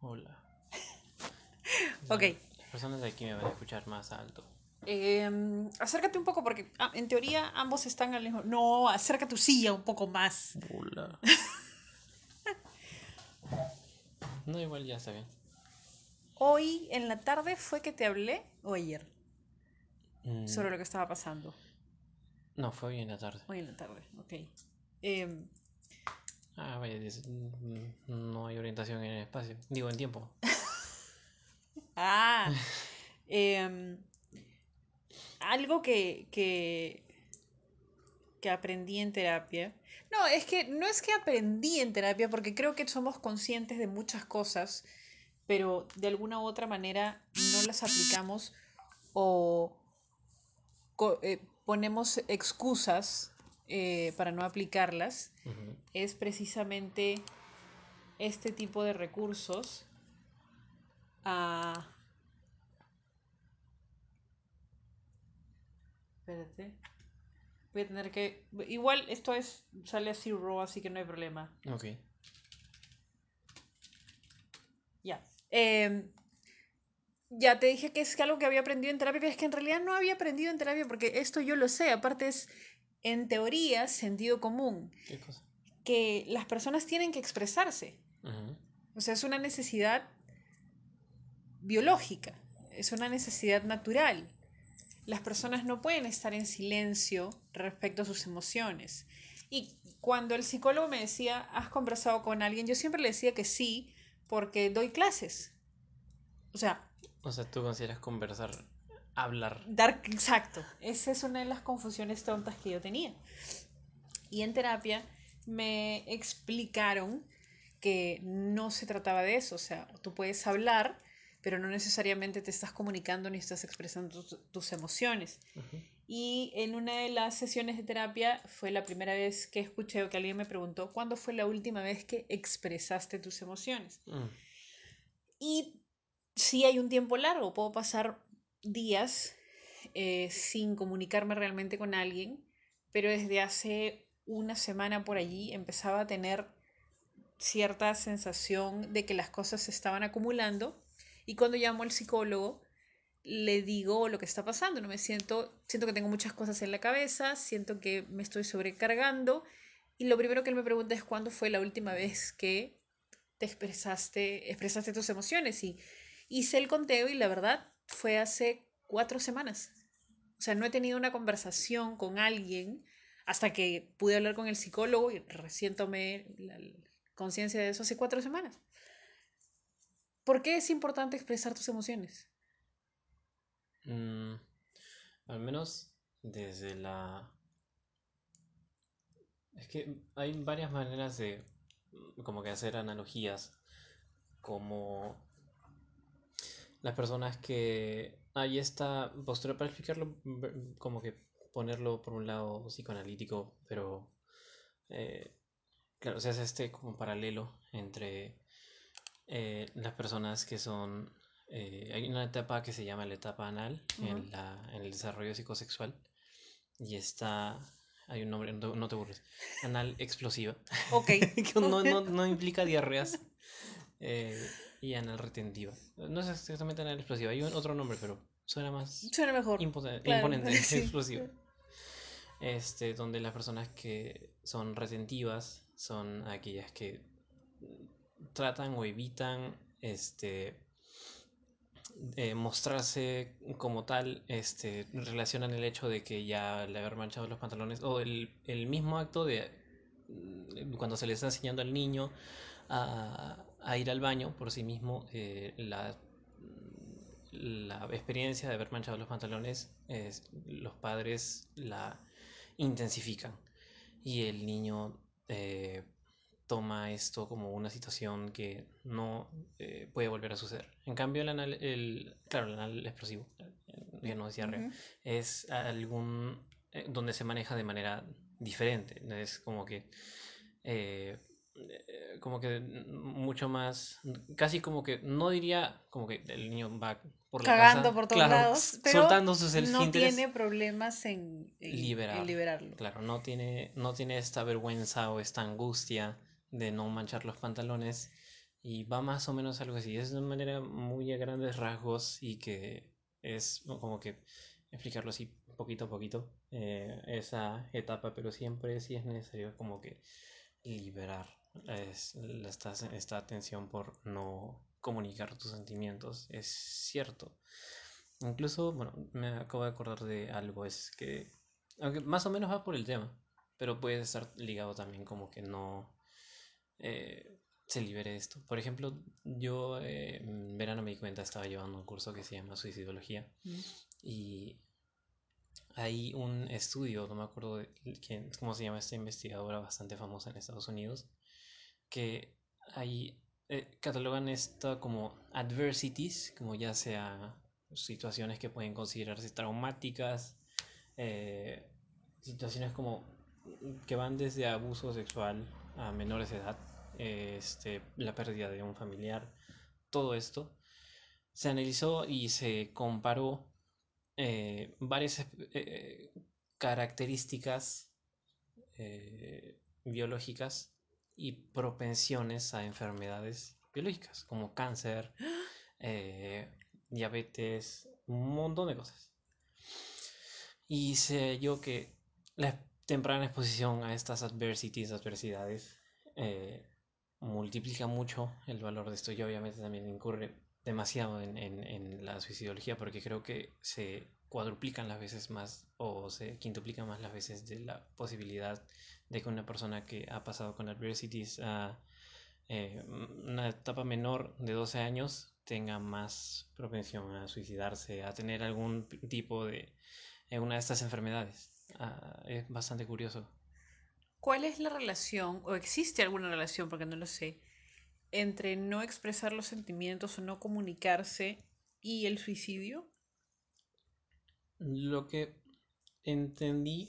Hola. Ok. Las personas de aquí me van a escuchar más alto. Em, acércate un poco porque ah, en teoría ambos están al mismo. No, acerca tu silla un poco más. Hola. no, igual ya está bien. Hoy en la tarde fue que te hablé o ayer Mm, sobre lo que estaba pasando. No, fue hoy en la tarde. Hoy en la tarde, ok. Em, Ah, vaya, mm, no hay orientación en el espacio. Digo, en tiempo. ah, em, algo que, que, que aprendí en terapia. No, es que no es que aprendí en terapia porque creo que somos conscientes de muchas cosas, pero de alguna u otra manera no las aplicamos o eh, ponemos excusas eh, para no aplicarlas. Es precisamente este tipo de recursos a... Espérate. Voy a tener que... Igual esto es sale así raw, así que no hay problema. Ok. Ya. Em, ya te dije que es algo que había aprendido en terapia, pero es que en realidad no había aprendido en terapia porque esto yo lo sé. Aparte es, en teoría, sentido común. ¿Qué cosa? Que las personas tienen que expresarse. O sea, es una necesidad biológica, es una necesidad natural. Las personas no pueden estar en silencio respecto a sus emociones. Y cuando el psicólogo me decía, ¿has conversado con alguien? Yo siempre le decía que sí, porque doy clases. O sea, O sea, tú consideras conversar, hablar. dar exacto. Esa es una de las confusiones tontas que yo tenía. Y en terapia me explicaron que no se trataba de eso. O sea, tú puedes hablar, pero no necesariamente te estás comunicando ni estás expresando tus, tus emociones. Y en una de las sesiones de terapia fue la primera vez que escuché o que alguien me preguntó, ¿cuándo fue la última vez que expresaste tus emociones? Mm. Y sí hay un tiempo largo, puedo pasar días eh, sin comunicarme realmente con alguien, pero desde hace una semana por allí empezaba a tener cierta sensación de que las cosas se estaban acumulando y cuando llamo al psicólogo le digo lo que está pasando, no me siento siento que tengo muchas cosas en la cabeza, siento que me estoy sobrecargando y lo primero que él me pregunta es cuándo fue la última vez que te expresaste expresaste tus emociones y hice el conteo y la verdad fue hace cuatro semanas. O sea, no he tenido una conversación con alguien hasta que pude hablar con el psicólogo y recién tomé la conciencia de eso hace cuatro semanas. ¿Por qué es importante expresar tus emociones? Mm, al menos desde la... Es que hay varias maneras de como que hacer analogías, como las personas que... Hay esta postura para explicarlo, como que ponerlo por un lado psicoanalítico, pero eh, claro, se hace este como paralelo entre eh, las personas que son... eh, hay una etapa que se llama la etapa anal en, la, en el desarrollo psicosexual y está... Hay un nombre, no te, no te burles. Anal explosiva. Ok. que no, no, no implica diarreas. eh, y anal retentiva. No es exactamente anal explosiva, hay un- otro nombre, pero suena más Suena mejor. Claro, imponente, sí. explosiva. Este, donde las personas que son retentivas son aquellas que tratan o evitan este eh, mostrarse como tal, este, relacionan el hecho de que ya le haber manchado los pantalones o el, el mismo acto de mm, cuando se le está enseñando al niño a, a ir al baño por sí mismo, eh, la, la experiencia de haber manchado los pantalones, es- los padres la intensifican y el niño eh, toma esto como una situación que no eh, puede volver a suceder. En cambio, el anal, el, claro, el anal explosivo, ya no es diarrea, Ujú. es algún eh, donde se maneja de manera diferente. Es como que eh, eh, como que mucho más, casi como que, no diría como que el niño va por la Cagando casa, por todos claro, lados, pero soltando sus no tiene problemas en, en- en liberar. liberarlo. Claro, no tiene, no tiene esta vergüenza o esta angustia de no manchar los pantalones Y va más o menos algo así. Es de una manera muy a grandes rasgos y que es como que explicarlo así poquito a poquito eh, esa etapa, pero siempre sí es necesario como que liberar es, esta, esta tensión por no comunicar tus sentimientos. Es cierto. Incluso, bueno, me acabo de acordar de algo, es que, aunque más o menos va por el tema, pero puede estar ligado también como que no eh, se libere esto. Por ejemplo, yo eh, en verano me di cuenta, estaba llevando un curso que se llama Suicidología Mm. y hay un estudio, no me acuerdo de quién, cómo se llama esta investigadora bastante famosa en Estados Unidos, que hay, eh, catalogan esto como adversities, como ya sea situaciones que pueden considerarse traumáticas, eh, situaciones como que van desde abuso sexual a menores de edad, este, la pérdida de un familiar, todo esto. Se analizó y se comparó eh, varias características biológicas y propensiones a enfermedades biológicas, como cáncer, eh, diabetes, un montón de cosas. Y sé yo que la temprana exposición a estas adversities, adversidades, eh, multiplica mucho el valor de esto y obviamente también incurre demasiado en, en, en, la suicidología porque creo que se cuadruplican las veces más o se quintuplican más las veces de la posibilidad de que una persona que ha pasado con adversities a eh, una etapa menor de 12 años tenga más propensión a suicidarse, a tener algún tipo de en una de estas enfermedades. Ah, es bastante curioso. ¿Cuál es la relación, o existe alguna relación, porque no lo sé, entre no expresar los sentimientos o no comunicarse y el suicidio? Lo que entendí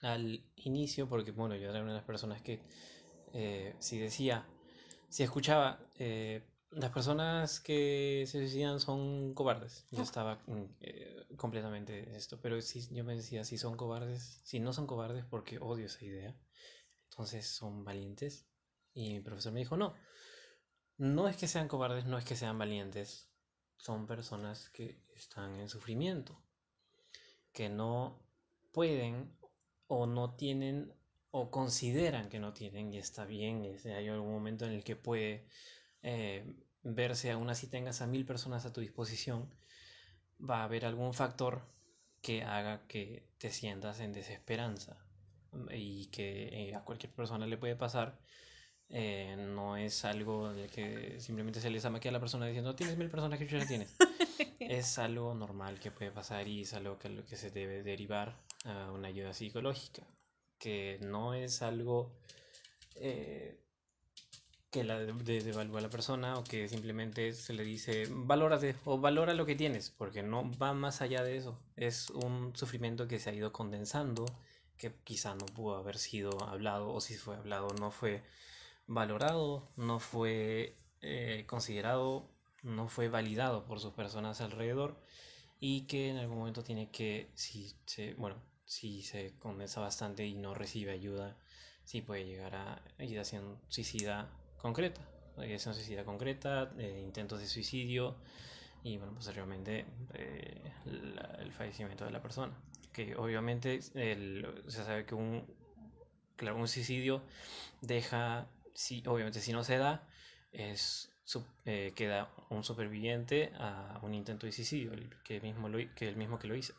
al inicio, porque bueno, yo era una de las personas que eh, si decía, si escuchaba, eh, las personas que se suicidan son cobardes. Yo estaba eh, completamente esto, pero si yo me decía, si son cobardes, si no son cobardes, porque odio esa idea, entonces son valientes. Y mi profesor me dijo, no, no es que sean cobardes, no es que sean valientes, son personas que están en sufrimiento, que no pueden o no tienen o consideran que no tienen y está bien, es, hay algún momento en el que puede eh, verse aún así tengas a mil personas a tu disposición, va a haber algún factor que haga que te sientas en desesperanza y que eh, a cualquier persona le puede pasar. Eh, no es algo de que simplemente se les amaquea a la persona diciendo tienes mil personas que ya tienes. es algo normal que puede pasar y es algo que, lo que se debe derivar a una ayuda psicológica. Que no es algo eh, que la devalúa a la persona o que simplemente se le dice valórate o valora lo que tienes, porque no va más allá de eso. Es un sufrimiento que se ha ido condensando, que quizá no pudo haber sido hablado o si fue hablado no fue valorado, no fue eh, considerado, no fue validado por sus personas alrededor y que en algún momento tiene que, si se, bueno, si se condensa bastante y no recibe ayuda, sí puede llegar a ideación suicida concreta, ideación suicida concreta, eh, intentos de suicidio y bueno, posteriormente eh, el fallecimiento de la persona. Que obviamente el, se sabe que un, claro, un suicidio deja, si, obviamente si no se da, es, eh, queda un superviviente a un intento de suicidio, que, mismo lo, que el mismo que lo hizo.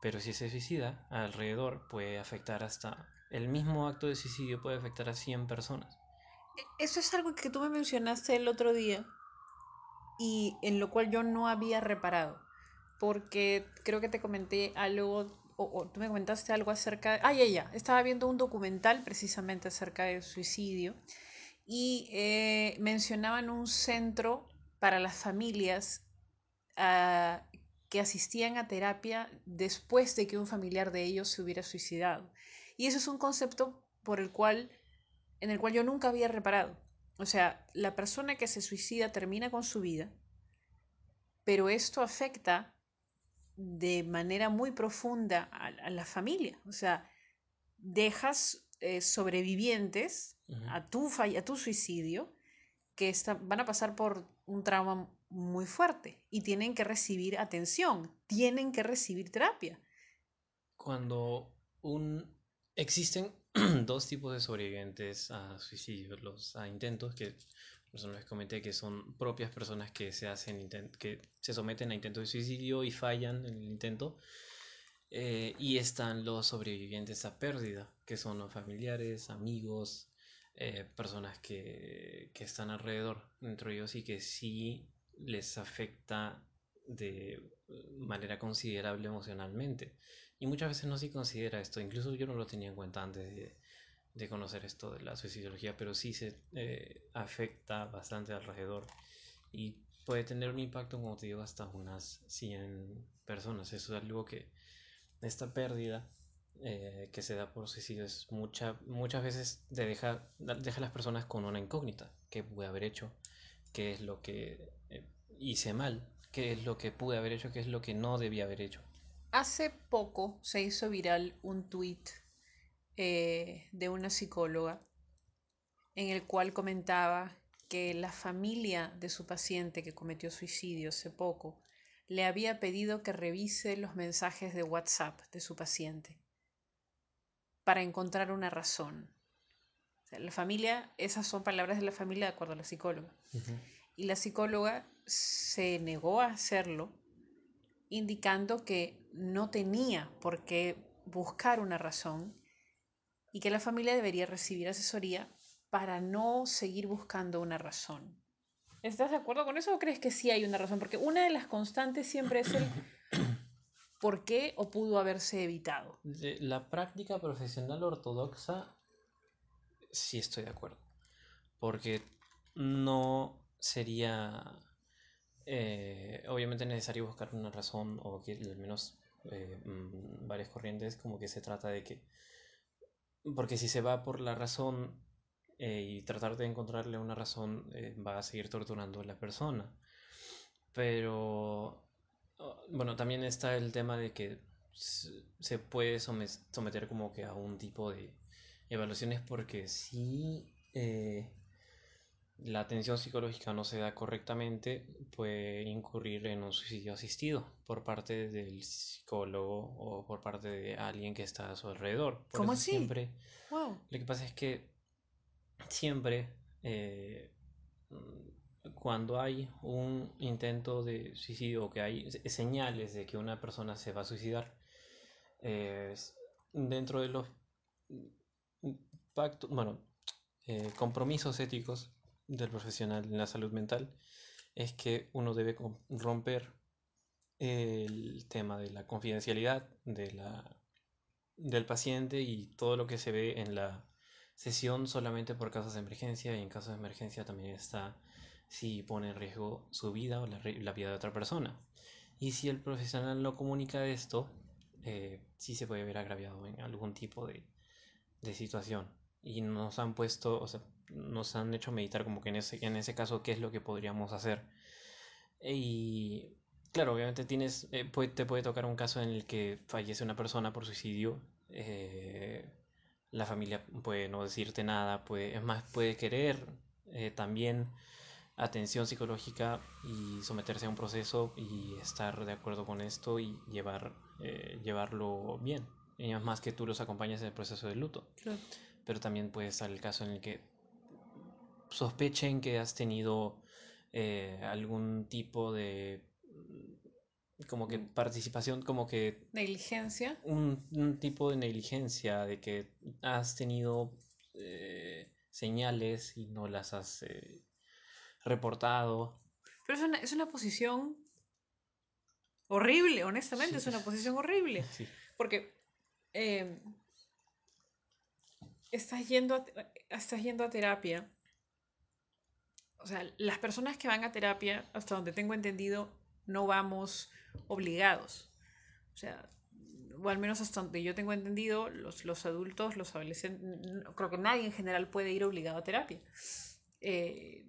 Pero si se suicida, alrededor puede afectar hasta... El mismo acto de suicidio puede afectar a 100 personas. Eso es algo que tú me mencionaste el otro día y en lo cual yo no había reparado, porque creo que te comenté algo, o, o tú me comentaste algo acerca. Ah, ya, ya, estaba viendo un documental precisamente acerca del suicidio y eh, mencionaban un centro para las familias uh, que asistían a terapia después de que un familiar de ellos se hubiera suicidado. Y eso es un concepto por el cual en el cual yo nunca había reparado. O sea, la persona que se suicida termina con su vida, pero esto afecta de manera muy profunda a, a la familia. O sea, dejas eh, sobrevivientes uh -huh. a, tu, a tu suicidio que van a pasar por un trauma muy fuerte y tienen que recibir atención, tienen que recibir terapia. Cuando un... existen dos tipos de sobrevivientes a suicidios, los a intentos que les comenté que son propias personas que se hacen que se someten a intentos de suicidio y fallan en el intento eh, y están los sobrevivientes a pérdida que son los familiares amigos eh, personas que, que, están alrededor dentro de ellos y que sí les afecta de manera considerable emocionalmente y muchas veces no se considera esto incluso yo no lo tenía en cuenta antes de, de conocer esto de la suicidología, pero sí se eh, afecta bastante alrededor y puede tener un impacto, como te digo, hasta unas 100 personas. Eso es algo que esta pérdida eh, que se da por suicidio es mucha, muchas veces te deja, deja a las personas con una incógnita. ¿Qué pude haber hecho? ¿Qué es lo que eh, hice mal? ¿Qué es lo que pude haber hecho? ¿Qué es lo que no debía haber hecho? Hace poco se hizo viral un tweet eh, de una psicóloga en el cual comentaba que la familia de su paciente que cometió suicidio hace poco le había pedido que revise los mensajes de WhatsApp de su paciente para encontrar una razón. la familia, esas son palabras de la familia de acuerdo a la psicóloga. Y la psicóloga se negó a hacerlo, indicando que no tenía por qué buscar una razón y que la familia debería recibir asesoría para no seguir buscando una razón. ¿Estás de acuerdo con eso o crees que sí hay una razón? Porque una de las constantes siempre es el por qué o pudo haberse evitado. La práctica profesional ortodoxa, sí estoy de acuerdo. Porque no sería eh, obviamente necesario buscar una razón o que al menos eh, mm, varias corrientes como que se trata de que porque si se va por la razón eh, y tratar de encontrarle una razón, eh, va a seguir torturando a la persona. Pero, bueno, también está el tema de que se puede someter como que a un tipo de evaluaciones porque si eh, la atención psicológica no se da correctamente, puede incurrir en un suicidio asistido por parte del psicólogo o por parte de alguien que está a su alrededor. Por ¿Cómo así? Siempre, Lo que pasa es que siempre eh, cuando hay un intento de suicidio o que hay señales de que una persona se va a suicidar, dentro de los pactos, bueno, eh, compromisos éticos del profesional en la salud mental es que uno debe romper el tema de la confidencialidad de la, del paciente y todo lo que se ve en la sesión solamente por casos de emergencia y en casos de emergencia también está si pone en riesgo su vida o la, vida de otra persona. Y si el profesional no comunica esto, eh, sí se puede ver agraviado en algún tipo de, de situación. Y nos han puesto, o sea, nos han hecho meditar como que en ese, en ese caso qué es lo que podríamos hacer. Y claro, obviamente tienes, eh, te puede tocar un caso en el que fallece una persona por suicidio. Eh, la familia puede no decirte nada, puede, es más, puede querer eh, también atención psicológica y someterse a un proceso y estar de acuerdo con esto y llevar, llevarlo bien. Y más que tú los acompañes en el proceso de luto. Pero también puede estar el caso en el que sospechen que has tenido eh, algún tipo de como que participación, como que... Negligencia. Un, tipo de negligencia, de que has tenido eh, señales y no las has eh, reportado. Pero es una, es una posición horrible, honestamente, es una posición horrible. Porque estás, yendo estás yendo a terapia o sea, las personas que van a terapia, hasta donde tengo entendido, no vamos obligados. O sea, o al menos hasta donde yo tengo entendido, los, los adultos, los adolescentes, creo que nadie en general puede ir obligado a terapia. Eh,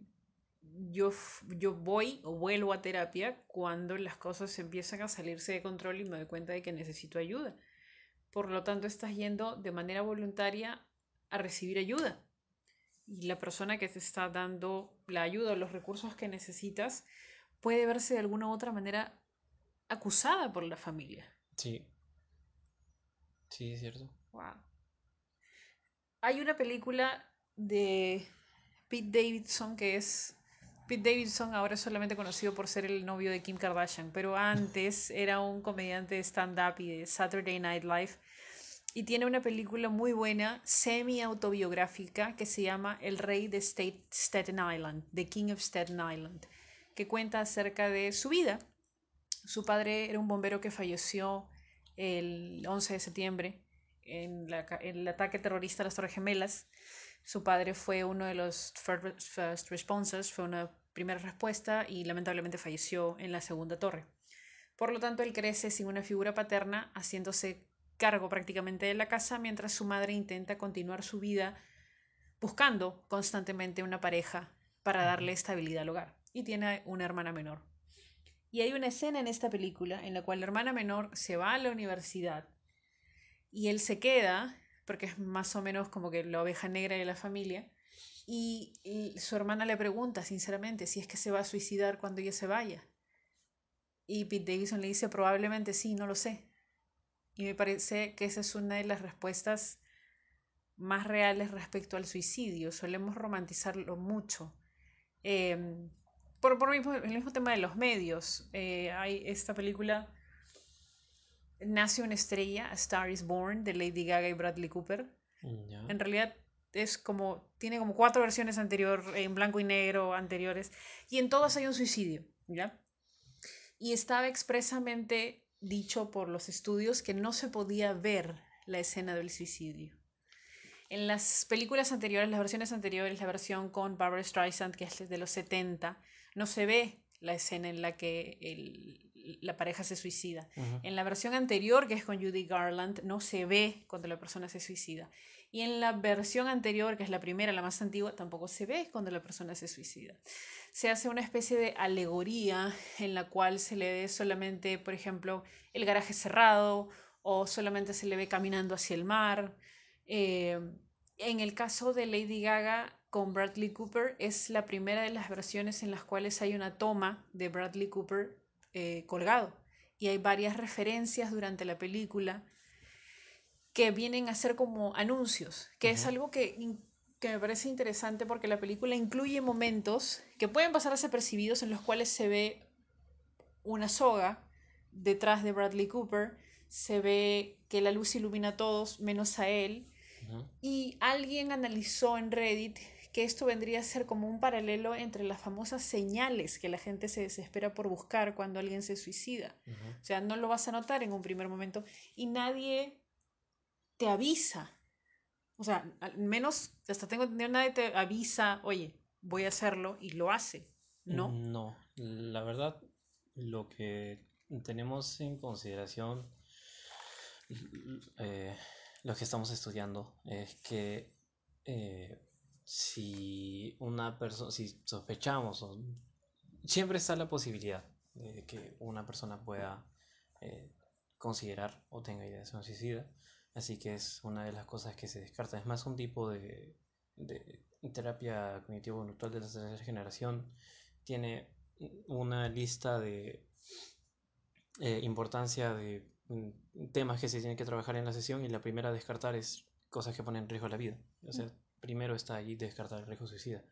yo, yo voy o vuelvo a terapia cuando las cosas empiezan a salirse de control y me doy cuenta de que necesito ayuda. Por lo tanto, estás yendo de manera voluntaria a recibir ayuda. y la persona que te está dando la ayuda o los recursos que necesitas puede verse de alguna u otra manera acusada por la familia. Sí. Sí, es cierto. Wow. Hay una película de Pete Davidson que es... Pete Davidson ahora es solamente conocido por ser el novio de Kim Kardashian, pero antes era un comediante de stand-up y de Saturday Night Live. Y tiene una película muy buena, semi-autobiográfica, que se llama El Rey de State, Staten Island, The King of Staten Island, que cuenta acerca de su vida. Su padre era un bombero que falleció el 11 de septiembre en, la, en el ataque terrorista a las Torres Gemelas. Su padre fue uno de los first responses, fue una primera respuesta y lamentablemente falleció en la segunda torre. Por lo tanto, él crece sin una figura paterna, haciéndose cargo prácticamente de la casa mientras su madre intenta continuar su vida buscando constantemente una pareja para darle estabilidad al hogar. Y tiene una hermana menor. Y hay una escena en esta película en la cual la hermana menor se va a la universidad y él se queda, porque es más o menos como que la oveja negra de la familia, y, su hermana le pregunta sinceramente si es que se va a suicidar cuando ella se vaya. Y Pete Davidson le dice probablemente sí, no lo sé. Y me parece que esa es una de las respuestas más reales respecto al suicidio. Solemos romantizarlo mucho. Eh, por, el mismo tema de los medios. Eh, hay esta película Nace una estrella, A Star is Born, de Lady Gaga y Bradley Cooper. Ya. En realidad es como, tiene como cuatro versiones anterior, en blanco y negro, anteriores, y en todas hay un suicidio, ¿ya? Y estaba expresamente dicho por los estudios que no se podía ver la escena del suicidio. En las películas anteriores, las versiones anteriores, la versión con Barbara Streisand, que es de los 70, no se ve la escena en la que el, la pareja se suicida. En la versión anterior, que es con Judy Garland, no se ve cuando la persona se suicida. Y en la versión anterior, que es la primera, la más antigua, tampoco se ve cuando la persona se suicida. Se hace una especie de alegoría en la cual se le ve solamente, por ejemplo, el garaje cerrado o solamente se le ve caminando hacia el mar. Eh, en el caso de Lady Gaga con Bradley Cooper, es la primera de las versiones en las cuales hay una toma de Bradley Cooper eh, colgado. Y hay varias referencias durante la película que vienen a ser como anuncios, que es algo que, que me parece interesante porque la película incluye momentos que pueden pasar desapercibidos en los cuales se ve una soga detrás de Bradley Cooper, se ve que la luz ilumina a todos menos a él, y alguien analizó en Reddit que esto vendría a ser como un paralelo entre las famosas señales que la gente se desespera por buscar cuando alguien se suicida. O sea, no lo vas a notar en un primer momento y nadie te avisa. O sea, al menos hasta tengo entendido, nadie te avisa, oye, voy a hacerlo y lo hace. ¿No? No, la verdad, lo que tenemos en consideración, eh, los que estamos estudiando, es que eh, si una persona, si sospechamos, siempre está la posibilidad de que una persona pueda eh, considerar o tenga ideas de un suicida. Así que es una de las cosas que se descarta. Es más un tipo de, de terapia cognitivo-conductual de la tercera generación. Tiene una lista de eh, importancia de mm, temas que se tienen que trabajar en la sesión y la primera a descartar es cosas que ponen en riesgo la vida. O sea, primero está allí descartar el riesgo suicida.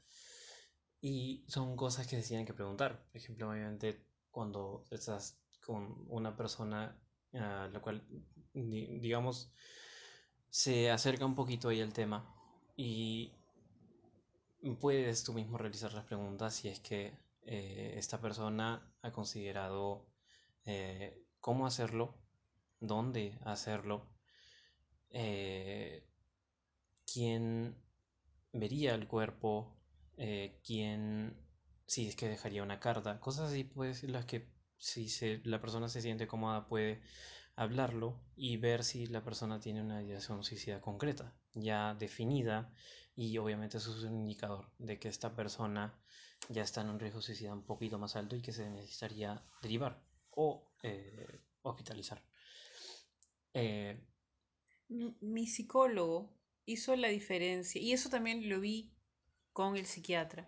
Y son cosas que se tienen que preguntar. Por ejemplo, obviamente, cuando estás con una persona la cual, di- digamos, se acerca un poquito ahí el tema y puedes tú mismo realizar las preguntas si es que eh, esta persona ha considerado eh, cómo hacerlo, dónde hacerlo, eh, quién vería el cuerpo, eh, quién, si es que dejaría una carta, cosas así, pues, las que si se, la persona se siente cómoda puede hablarlo y ver si la persona tiene una ideación suicida concreta, ya definida y obviamente eso es un indicador de que esta persona ya está en un riesgo suicida un poquito más alto y que se necesitaría derivar o eh, hospitalizar. Eh, Mi, mi psicólogo hizo la diferencia, y eso también lo vi con el psiquiatra.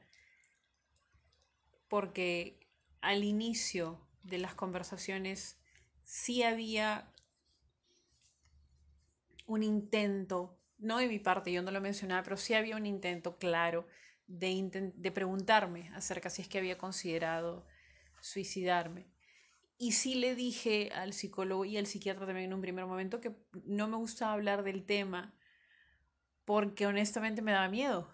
Porque al inicio de las conversaciones sí había un intento, no de mi parte, yo no lo mencionaba, pero sí había un intento claro de, de preguntarme acerca si es que había considerado suicidarme. Y sí le dije al psicólogo y al psiquiatra también en un primer momento que no me gustaba hablar del tema porque honestamente me daba miedo.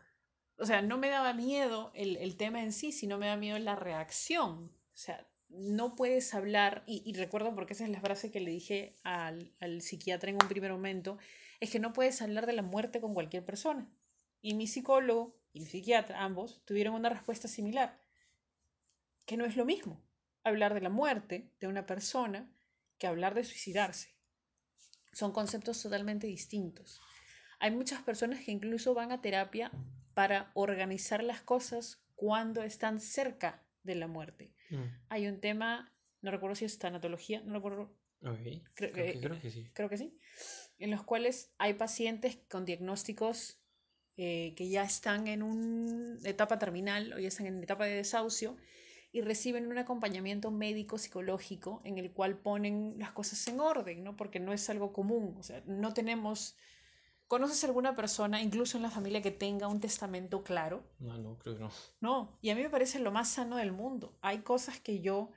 O sea, no me daba miedo el, el tema en sí, sino me daba miedo la reacción. O sea, no puedes hablar, y, y, recuerdo porque esa es la frase que le dije al, al psiquiatra en un primer momento, es que no puedes hablar de la muerte con cualquier persona. Y mi psicólogo y mi psiquiatra, ambos, tuvieron una respuesta similar, que no es lo mismo hablar de la muerte de una persona que hablar de suicidarse. Son conceptos totalmente distintos. Hay muchas personas que incluso van a terapia para organizar las cosas cuando están cerca de la muerte. Mm. Hay un tema, no recuerdo si es tanatología, no recuerdo. Okay. Creo, creo, que, creo, que, sí. Creo que sí. En los cuales hay pacientes con diagnósticos eh, que ya están en una etapa terminal o ya están en etapa de desahucio y reciben un acompañamiento médico psicológico en el cual ponen las cosas en orden, ¿no? Porque no es algo común, o sea, no tenemos ¿Conoces alguna persona, incluso en la familia, que tenga un testamento claro? No, no, creo que no. No, y a mí me parece lo más sano del mundo. Hay cosas que yo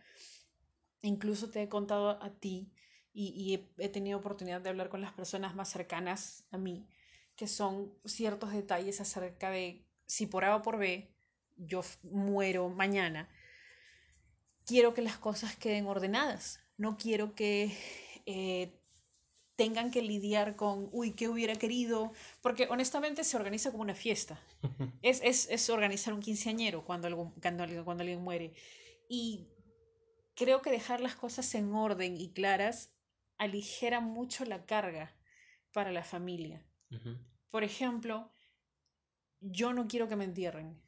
incluso te he contado a ti y, y he, he, tenido oportunidad de hablar con las personas más cercanas a mí, que son ciertos detalles acerca de si por A o por B yo muero mañana, quiero que las cosas queden ordenadas. No quiero que eh, tengan que lidiar con, uy, ¿qué hubiera querido? Porque honestamente se organiza como una fiesta. es, es, es, organizar un quinceañero cuando, algo, cuando, cuando alguien muere. Y creo que dejar las cosas en orden y claras aligera mucho la carga para la familia. Uh -huh. Por ejemplo, yo no quiero que me entierren.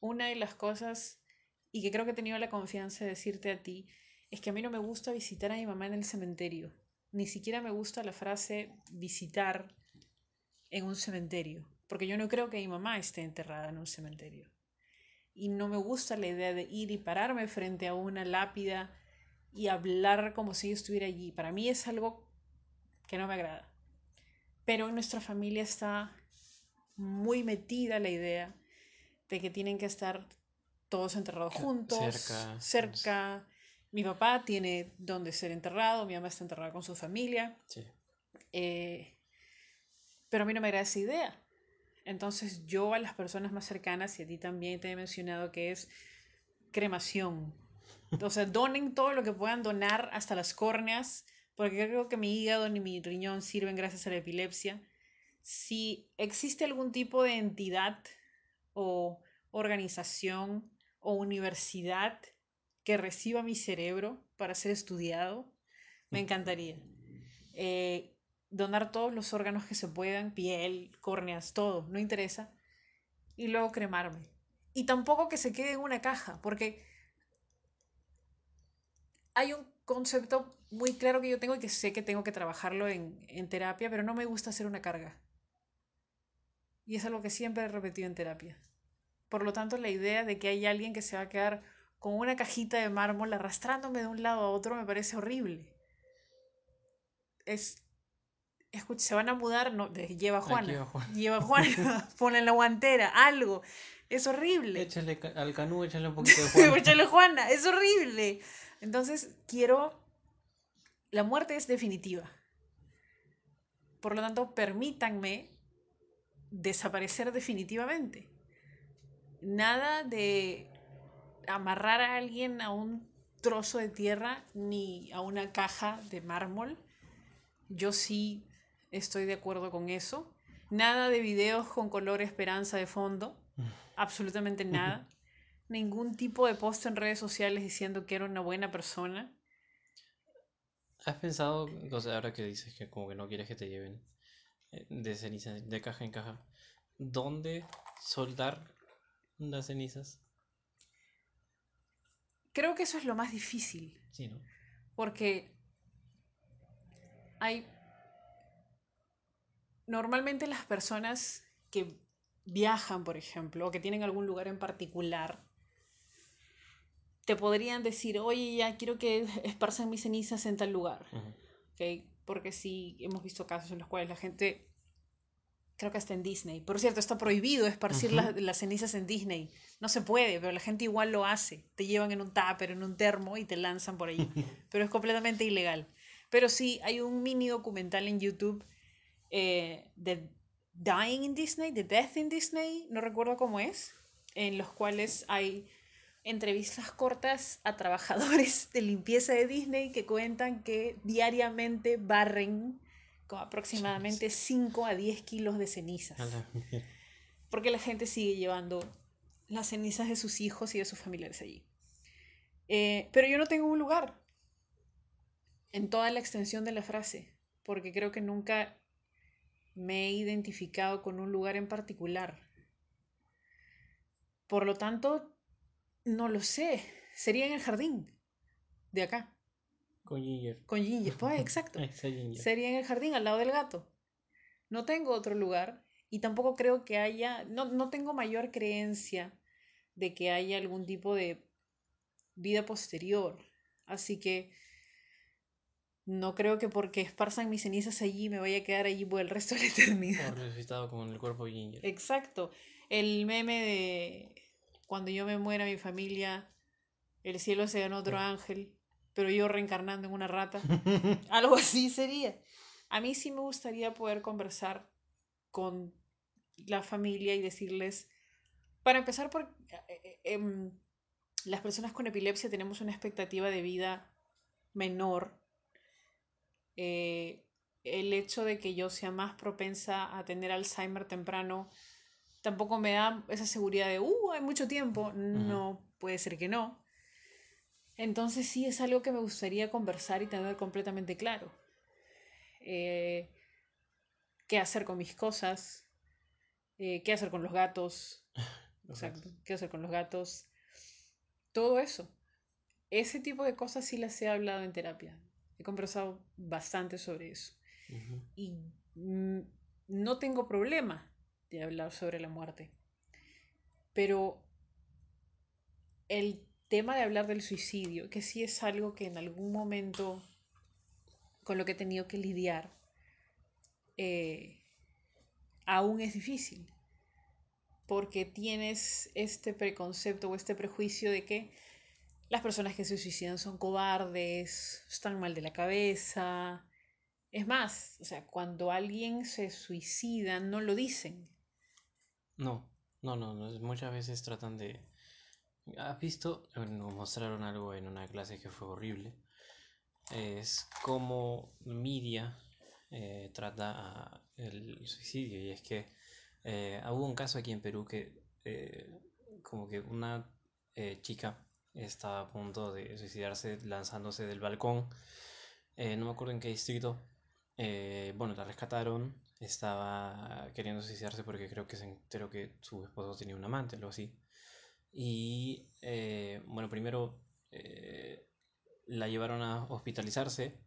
Una de las cosas, y que creo que he tenido la confianza de decirte a ti, es que a mí no me gusta visitar a mi mamá en el cementerio ni siquiera me gusta la frase visitar en un cementerio, porque yo no creo que mi mamá esté enterrada en un cementerio. Y no me gusta la idea de ir y pararme frente a una lápida y hablar como si yo estuviera allí. Para mí es algo que no me agrada. Pero en nuestra familia está muy metida la idea de que tienen que estar todos enterrados juntos, cerca, cerca mi papá tiene donde ser enterrado, mi mamá está enterrada con su familia. Sí. Eh, pero a mí no me agrada esa idea. Entonces yo a las personas más cercanas, y a ti también te he mencionado que es cremación. O sea, donen todo lo que puedan donar, hasta las córneas, porque creo que mi hígado ni mi riñón sirven gracias a la epilepsia. Si existe algún tipo de entidad o organización o universidad que reciba mi cerebro para ser estudiado, me encantaría. Eh, donar todos los órganos que se puedan, piel, córneas, todo, no interesa. Y luego cremarme. Y tampoco que se quede en una caja, porque hay un concepto muy claro que yo tengo y que sé que tengo que trabajarlo en, en terapia, pero no me gusta hacer una carga. Y es algo que siempre he repetido en terapia. Por lo tanto, la idea de que hay alguien que se va a quedar con una cajita de mármol arrastrándome de un lado a otro me parece horrible. Es. Escucha, se van a mudar, no, lleva Juana. Lleva Juana, lleva Juana ponle la guantera, algo. Es horrible. Échale al canú, échale un poquito de Juana. échale Juana, es horrible. Entonces, quiero. La muerte es definitiva. Por lo tanto, permítanme desaparecer definitivamente. Nada de amarrar a alguien a un trozo de tierra ni a una caja de mármol. Yo sí estoy de acuerdo con eso. Nada de videos con color esperanza de fondo. Absolutamente nada. Ningún tipo de post en redes sociales diciendo que era una buena persona. ¿Has pensado, o sea, ahora que dices que como que no quieres que te lleven eh, de cenizas, de caja en caja, ¿dónde soldar las cenizas? Creo que eso es lo más difícil. Sí, ¿no? Porque hay... Normalmente las personas que viajan, por ejemplo, o que tienen algún lugar en particular, te podrían decir, oye, ya quiero que esparzan mis cenizas en tal lugar. ¿okay? Porque sí, hemos visto casos en los cuales la gente, creo que hasta en Disney, por cierto, está prohibido esparcir las, las, cenizas en Disney. No se puede, pero la gente igual lo hace. Te llevan en un tupper, en un termo y te lanzan por ahí. pero es completamente ilegal. Pero sí, hay un mini documental en YouTube eh, de Dying in Disney, The Death in Disney, no recuerdo cómo es, en los cuales hay entrevistas cortas a trabajadores de limpieza de Disney que cuentan que diariamente barren con aproximadamente 5 a 10 kilos de cenizas. Porque la gente sigue llevando las cenizas de sus hijos y de sus familiares allí. Eh, pero yo no tengo un lugar en toda la extensión de la frase, porque creo que nunca me he identificado con un lugar en particular. Por lo tanto, no lo sé. Sería en el jardín de acá. Con Ginger. Con Ginger, pues exacto. Sería en el jardín al lado del gato. No tengo otro lugar y tampoco creo que haya, no, no tengo mayor creencia de que haya algún tipo de vida posterior. Así que no creo que porque esparzan mis cenizas allí me vaya a quedar allí por el resto de la eternidad. O resucitado con el cuerpo de Ginger. Exacto. El meme de cuando yo me muera mi familia, el cielo sea en otro ángel, pero yo reencarnando en una rata. Algo así sería. A mí sí me gustaría poder conversar con la familia y decirles, para empezar, por, eh, eh, las personas con epilepsia tenemos una expectativa de vida menor. Eh, el hecho de que yo sea más propensa a tener Alzheimer temprano tampoco me da esa seguridad de, uh, hay mucho tiempo. No, puede ser que no. Entonces sí es algo que me gustaría conversar y tener completamente claro. Eh, ¿Qué hacer con mis cosas? Eh, ¿Qué hacer con los gatos? Exacto. ¿Qué hacer con los gatos? Todo eso. Ese tipo de cosas sí las he hablado en terapia. He conversado bastante sobre eso. Y mm, no tengo problema de hablar sobre la muerte. Pero el tema de hablar del suicidio, que sí es algo que en algún momento con lo que he tenido que lidiar, eh, aún es difícil. Porque tienes este preconcepto o este prejuicio de que las personas que se suicidan son cobardes, están mal de la cabeza. Es más, o sea, cuando alguien se suicida no lo dicen. No, no, no, no, muchas veces tratan de... ¿Has visto? Nos mostraron algo en una clase que fue horrible. Es como media eh, trata el suicidio y es que eh, hubo un caso aquí en Perú que eh, como que una chica estaba a punto de suicidarse lanzándose del balcón no me acuerdo en qué distrito bueno la rescataron estaba queriendo suicidarse porque creo que se enteró que su esposo tenía un amante, algo así. Y eh, bueno, primero eh, la llevaron a hospitalizarse.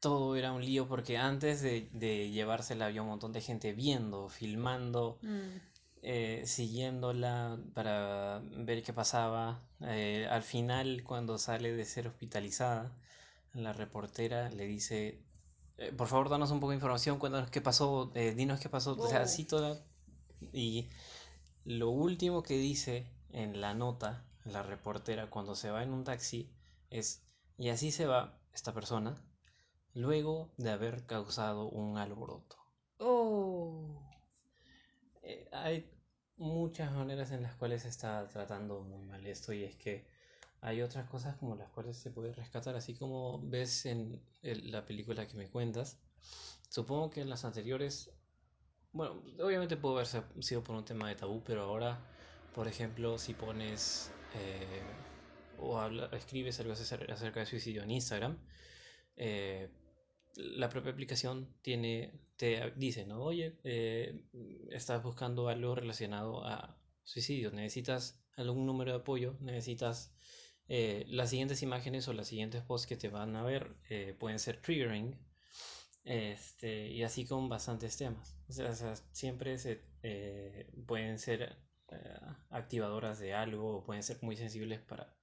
Todo era un lío porque antes de, de llevársela había un montón de gente viendo, filmando, mm. eh, siguiéndola para ver qué pasaba. al final, cuando sale de ser hospitalizada, la reportera le dice, eh, por favor, danos un poco de información, cuéntanos qué pasó, eh, dinos qué pasó, o sea, así toda. Y lo último que dice en la nota, la reportera, cuando se va en un taxi, es, y así se va esta persona, luego de haber causado un alboroto. Oh. Eh, hay muchas maneras en las cuales se está tratando muy mal esto y es que hay otras cosas como las cuales se puede rescatar, así como ves en la película que me cuentas. Supongo que en las anteriores, bueno, obviamente pudo haber sido por un tema de tabú, pero ahora, por ejemplo, si pones eh, o habla, escribes algo acerca de suicidio en Instagram, eh, la propia aplicación tiene, te dice, ¿no? Oye, eh, estás buscando algo relacionado a suicidio, necesitas algún número de apoyo, necesitas eh, las siguientes imágenes o las siguientes posts que te van a ver pueden ser triggering Este, y así con bastantes temas. O sea, o sea, siempre se, eh, pueden ser eh, activadoras de algo o pueden ser muy sensibles para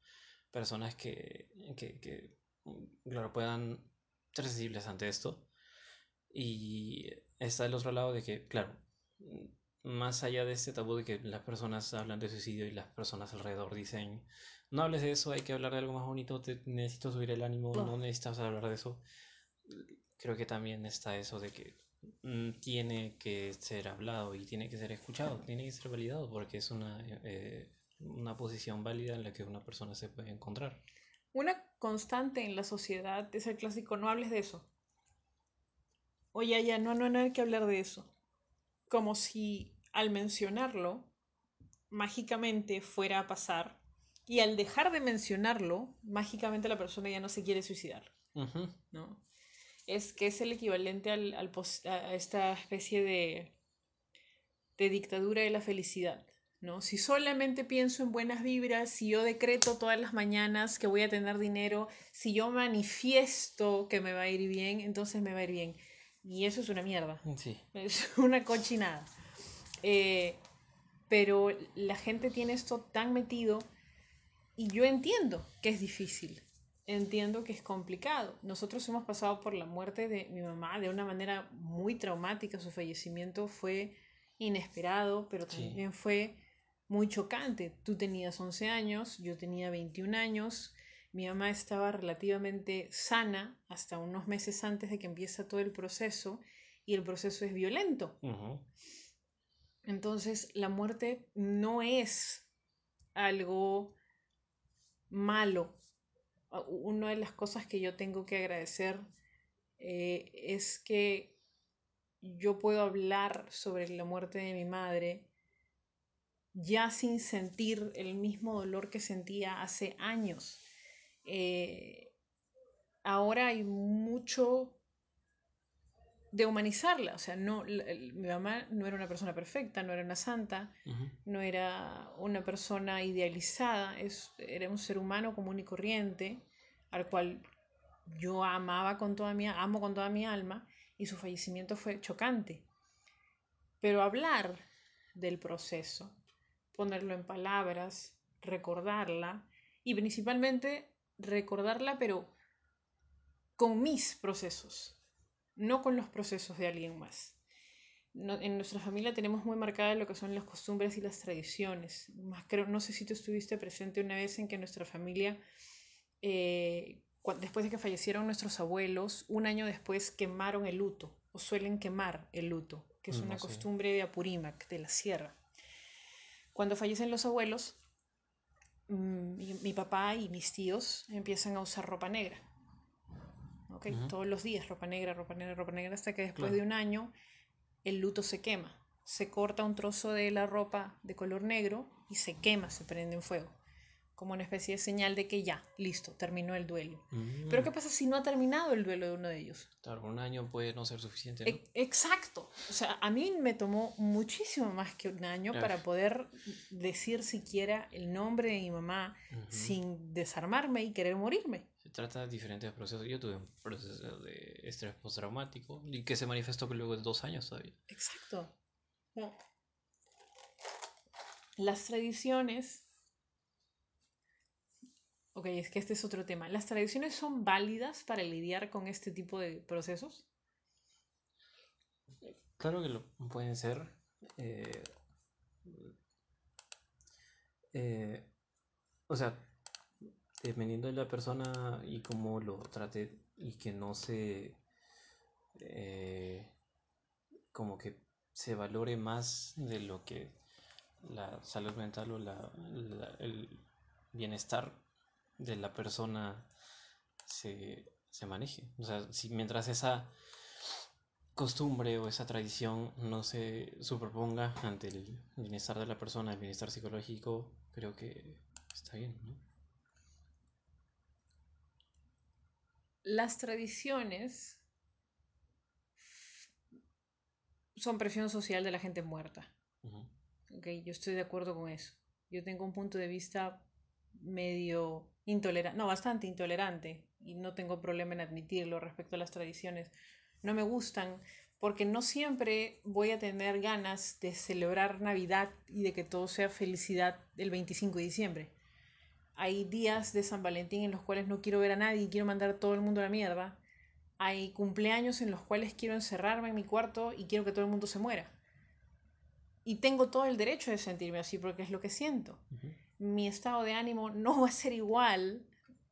personas que, que, que, claro, puedan ser sensibles ante esto. Y está el otro lado de que, claro, más allá de este tabú de que las personas hablan de suicidio y las personas alrededor dicen, no hables de eso, hay que hablar de algo más bonito, te, necesito subir el ánimo, no necesitas hablar de eso. Creo que también está eso de que mm, tiene que ser hablado y tiene que ser escuchado, tiene que ser validado porque es una, eh, una posición válida en la que una persona se puede encontrar. Una constante en la sociedad es el clásico, no hables de eso. Oye, ya, no, no, no hay que hablar de eso. Como si al mencionarlo, mágicamente fuera a pasar y al dejar de mencionarlo, mágicamente la persona ya no se quiere suicidar, Ujú, ¿no? Es que es el equivalente al, al a esta especie de, de dictadura de la felicidad, ¿no? Si solamente pienso en buenas vibras, si yo decreto todas las mañanas que voy a tener dinero, si yo manifiesto que me va a ir bien, entonces me va a ir bien. Y eso es una mierda, Sí, es una cochinada. Eh, pero la gente tiene esto tan metido y yo entiendo que es difícil, entiendo que es complicado. Nosotros hemos pasado por la muerte de mi mamá de una manera muy traumática. Su fallecimiento fue inesperado, pero sí. también fue muy chocante. Tú tenías 11 años, yo tenía 21 años. Mi mamá estaba relativamente sana hasta unos meses antes de que empieza todo el proceso y el proceso es violento. Entonces, la muerte no es algo malo. Una de las cosas que yo tengo que agradecer eh, es que yo puedo hablar sobre la muerte de mi madre ya sin sentir el mismo dolor que sentía hace años. Eh, ahora hay mucho de humanizarla, o sea, no, la- el- mi mamá no era una persona perfecta, no era una santa, no era una persona idealizada, es, era un ser humano común y corriente, al cual yo amaba con toda mi, amo con toda mi alma, y su fallecimiento fue chocante. Pero hablar del proceso, ponerlo en palabras, recordarla, y principalmente recordarla, pero con mis procesos, no con los procesos de alguien más. No, en nuestra familia tenemos muy marcadas lo que son las costumbres y las tradiciones. Más creo, no sé si tú estuviste presente una vez en que nuestra familia, eh, después de que fallecieron nuestros abuelos, un año después quemaron el luto, o suelen quemar el luto, que es No una costumbre de Apurímac, de la sierra. Cuando fallecen los abuelos, mm, mi, mi papá y mis tíos empiezan a usar ropa negra. ¿Ok? Ujú, Todos los días, ropa negra, ropa negra, ropa negra, hasta que después Claro. de un año el luto se quema. Se corta un trozo de la ropa de color negro y se quema, se prende en fuego. Como una especie de señal de que ya, listo, terminó el duelo. Pero ¿qué Mm, pasa si no ha terminado el duelo de uno de ellos? Claro, un año puede no ser suficiente, ¿no? E- Exacto. O sea, a mí me tomó muchísimo más que un año para poder decir siquiera el nombre de mi mamá sin desarmarme y querer morirme. Trata diferentes procesos. Yo tuve un proceso de estrés postraumático y que se manifestó luego de dos años todavía. Exacto. Las tradiciones. Ok, es que este es otro tema. ¿Las tradiciones son válidas para lidiar con este tipo de procesos? Claro que lo pueden ser. eh, eh, o sea, dependiendo de la persona y cómo lo trate y que no se... eh, como que se valore más de lo que la salud mental o la, el bienestar de la persona se, se maneje. O sea, si mientras esa costumbre o esa tradición no se superponga ante el bienestar de la persona, el bienestar psicológico, creo que está bien, ¿no? Las tradiciones son presión social de la gente muerta. Yo estoy de acuerdo con eso. Yo tengo un punto de vista medio intolerante, no, bastante intolerante, y no tengo problema en admitirlo respecto a las tradiciones, no me gustan, porque no siempre voy a tener ganas de celebrar Navidad y de que todo sea felicidad el 25 de diciembre. Hay días de San Valentín en los cuales no quiero ver a nadie y quiero mandar a todo el mundo a la mierda. Hay cumpleaños en los cuales quiero encerrarme en mi cuarto y quiero que todo el mundo se muera. Y tengo todo el derecho de sentirme así porque es lo que siento. Mi estado de ánimo no va a ser igual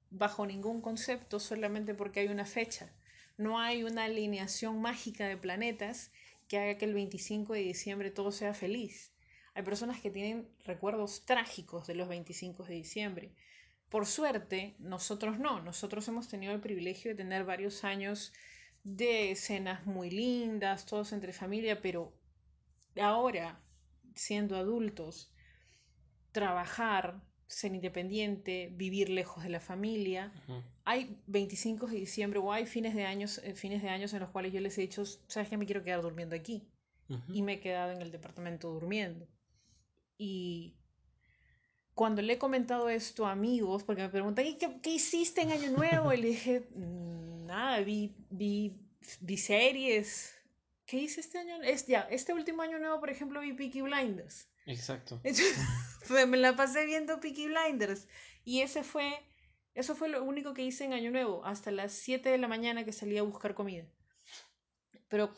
bajo ningún concepto solamente porque hay una fecha. No hay una alineación mágica de planetas que haga que el 25 de diciembre todo sea feliz. Hay personas que tienen recuerdos trágicos de los 25 de diciembre. Por suerte, nosotros no. Nosotros hemos tenido el privilegio de tener varios años de escenas muy lindas, todos entre familia, pero ahora, siendo adultos, trabajar, ser independiente, vivir lejos de la familia, hay 25 de diciembre o hay fines de años, eh, fines de años en los cuales yo les he dicho, sabes que me quiero quedar durmiendo aquí y me he quedado en el departamento durmiendo. Y cuando le he comentado esto a amigos, porque me preguntan, ¿y qué, qué hiciste en Año Nuevo? Y le dije, "Mm, nada, vi, vi, vi series. ¿Qué hice este año? Es, ya, este último año nuevo, por ejemplo, vi Peaky Blinders. Exacto. Fue- me la pasé viendo Peaky Blinders. Y ese fue, eso fue lo único que hice en Año Nuevo, hasta las 7 de la mañana que salí a buscar comida. Pero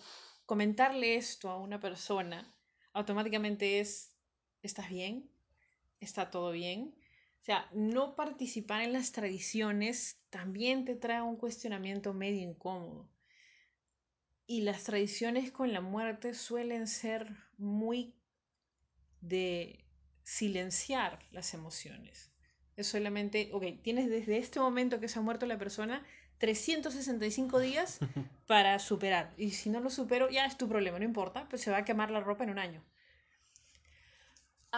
comentarle esto a una persona automáticamente es, ¿estás bien? ¿Está todo bien? O sea, no participar en las tradiciones también te trae un cuestionamiento medio incómodo. Y las tradiciones con la muerte suelen ser muy de silenciar las emociones. Es solamente, ok, tienes desde este momento que se ha muerto la persona 365 días para superar. Y si no lo supero, ya es tu problema, no importa, pues se va a quemar la ropa en un año.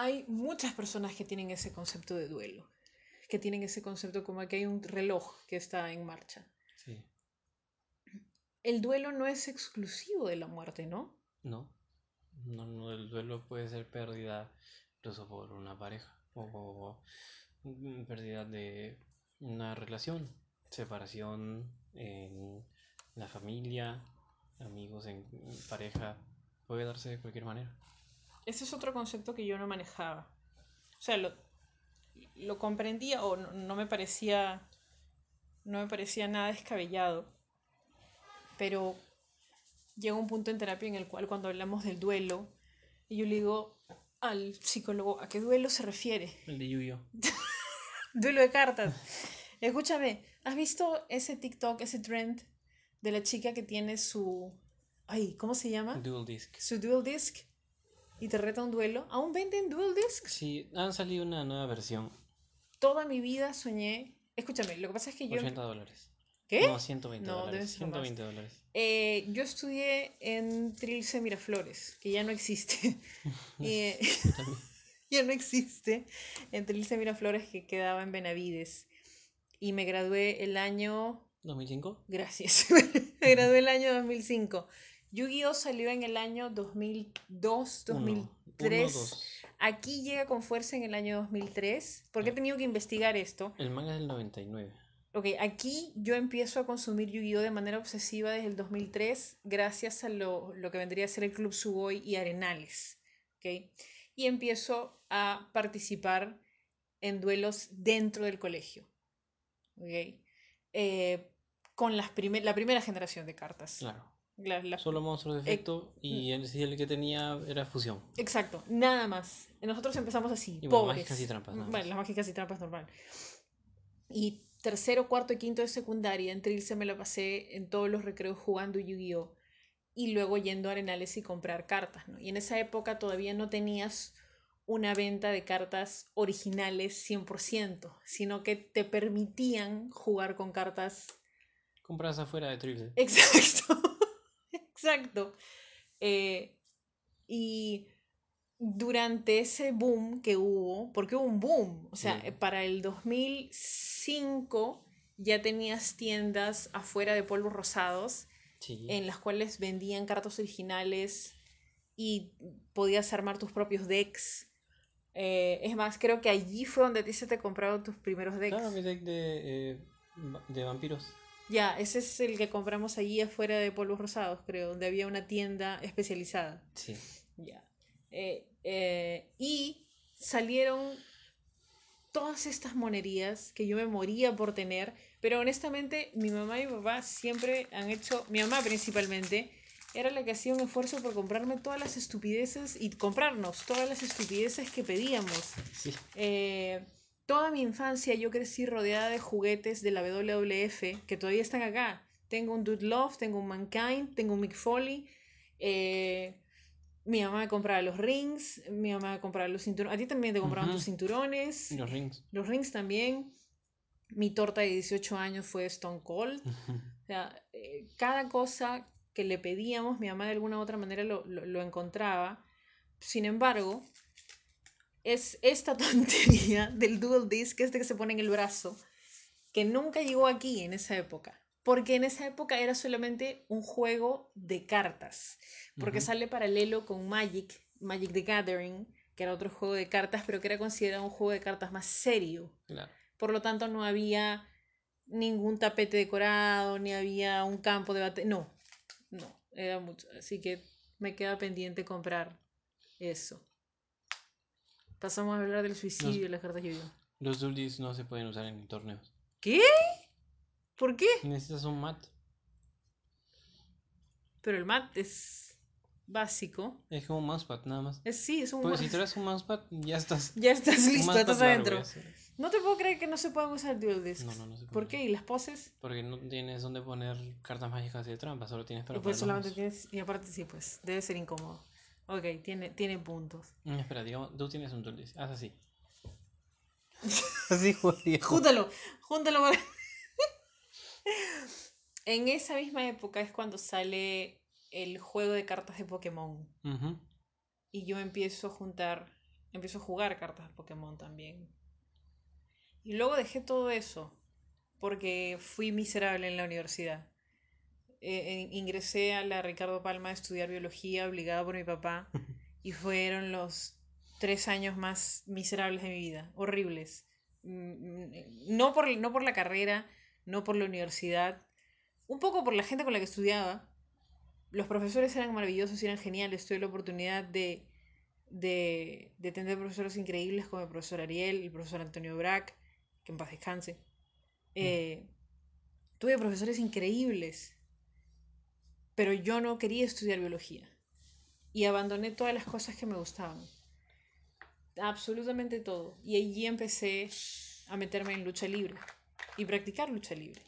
Hay muchas personas que tienen ese concepto de duelo, que tienen ese concepto como que hay un reloj que está en marcha. Sí. El duelo no es exclusivo de la muerte, ¿no? No. No, no, el duelo puede ser pérdida incluso por una pareja o pérdida de una relación, separación en la familia, amigos, en pareja, puede darse de cualquier manera. Ese es otro concepto que yo no manejaba. O sea, lo, lo comprendía o no, no me parecía no me parecía nada descabellado. Pero llega un punto en terapia en el cual cuando hablamos del duelo, y yo le digo al psicólogo, ¿a qué duelo se refiere? El de Yuyo. Duelo de cartas. Escúchame, ¿has visto ese TikTok, ese trend de la chica que tiene su... Ay, ¿cómo se llama? Dual Disc. Su dual disc y te reta un duelo. ¿Aún venden dual discs? Sí, han salido una nueva versión. Toda mi vida soñé. Escúchame, lo que pasa es que yo. 80 dólares. ¿Qué? No, 120 No, dólares. ser más. 120 dólares. Eh, yo estudié en Trilce Miraflores, que ya no existe. Eh, ya no existe. En Trilce Miraflores, que quedaba en Benavides. Y me gradué el año. ¿2005? Gracias. me gradué el año 2005. Yu-Gi-Oh salió en el año 2002, 2003. 1, 2. Aquí llega con fuerza en el año 2003. ¿Por qué he tenido que investigar esto? El manga es del 99. Ok, aquí yo empiezo a consumir Yu-Gi-Oh de manera obsesiva desde el 2003 gracias a lo, lo que vendría a ser el Club Sugoi y Arenales. ¿ok? Y empiezo a participar en duelos dentro del colegio. ¿ok? Eh, con las primer- la primera generación de cartas. Claro. La- la- Solo monstruos de efecto y el, sí, el que tenía era fusión. Exacto, nada más. Nosotros empezamos así, Y bueno, mágicas y trampas, nada Bueno, más. las mágicas y trampas normal. Y tercero, cuarto y quinto de secundaria, en Trilce me la pasé en todos los recreos jugando Yu-Gi-Oh! Y luego yendo a Arenales y comprar cartas, ¿no? Y en esa época todavía no tenías una venta de cartas originales 100%, sino que te permitían jugar con cartas Compras afuera de Trilce. Exacto, exacto. Eh, y durante ese boom que hubo, porque hubo un boom, o sea, Sí. para el 2005 ya tenías tiendas afuera de polvos rosados Sí. en las cuales vendían cartas originales y podías armar tus propios decks. Eh, es más, creo que allí fue donde a ti se te compraron tus primeros decks. Claro, mi deck de, eh, de vampiros. Ya, ese es el que compramos allí afuera de Polvos Rosados, creo, donde había una tienda especializada. Sí. Ya. Eh, eh, y salieron todas estas monerías que yo me moría por tener, pero honestamente mi mamá y mi papá siempre han hecho, mi mamá principalmente, era la que hacía un esfuerzo por comprarme todas las estupideces y comprarnos todas las estupideces que pedíamos. Sí. Eh, toda mi infancia yo crecí rodeada de juguetes de la WWF que todavía están acá. Tengo un Dude Love, tengo un Mankind, tengo un Mick Foley. eh, mi mamá me compraba los rings, mi mamá me compraba los cinturones. A ti también te compraban Ujú. tus cinturones. Y los rings. Los rings también. Mi torta de 18 años fue Stone Cold. O sea, eh, cada cosa que le pedíamos, mi mamá de alguna u otra manera lo, lo- lo encontraba. Sin embargo, es esta tontería del dual disc, este que se pone en el brazo, que nunca llegó aquí en esa época. Porque en esa época era solamente un juego de cartas. Porque sale paralelo con Magic, Magic the Gathering, que era otro juego de cartas, pero que era considerado un juego de cartas más serio. Claro. Por lo tanto, no había ningún tapete decorado, ni había un campo de batalla. No, no, era mucho. Así que me queda pendiente comprar eso. Pasamos a hablar del suicidio y las cartas yo Los dulces no se pueden usar en torneos. ¿Qué? ¿Por qué? Necesitas un mat. Pero el mat es básico. Es como un mousepad, nada más. Es, sí, es un Pues si traes un mousepad, ya estás. Ya estás listo, estás adentro. No te puedo creer que no se puedan usar dual discs. No, no, no se puede ¿Por qué? ¿Y las poses? Porque no tienes donde poner cartas mágicas y de trampa, solo tienes para y pues solamente los- tienes. Y aparte, sí, pues debe ser incómodo. Ok, tiene, tiene puntos. Mm, Espera, digamos, tú tienes un dulce. Haz así. así jugaría. Júntalo, júntalo para- En esa misma época es cuando sale el juego de cartas de Pokémon. Ujú. Y yo empiezo a juntar, empiezo a jugar cartas de Pokémon también. Y luego dejé todo eso porque fui miserable en la universidad. Eh, ingresé a la Ricardo Palma a estudiar biología obligada por mi papá y fueron los tres años más miserables de mi vida, horribles. Mm, mm, No por, no por la carrera, no por la universidad, un poco por la gente con la que estudiaba. Los profesores eran maravillosos y eran geniales. Tuve la oportunidad de, de, de tener profesores increíbles como el profesor Ariel, el profesor Antonio Brack, que en paz descanse. Eh, tuve profesores increíbles, pero yo no quería estudiar biología. Y abandoné todas las cosas que me gustaban. Absolutamente todo. Y allí empecé a meterme en lucha libre y practicar lucha libre.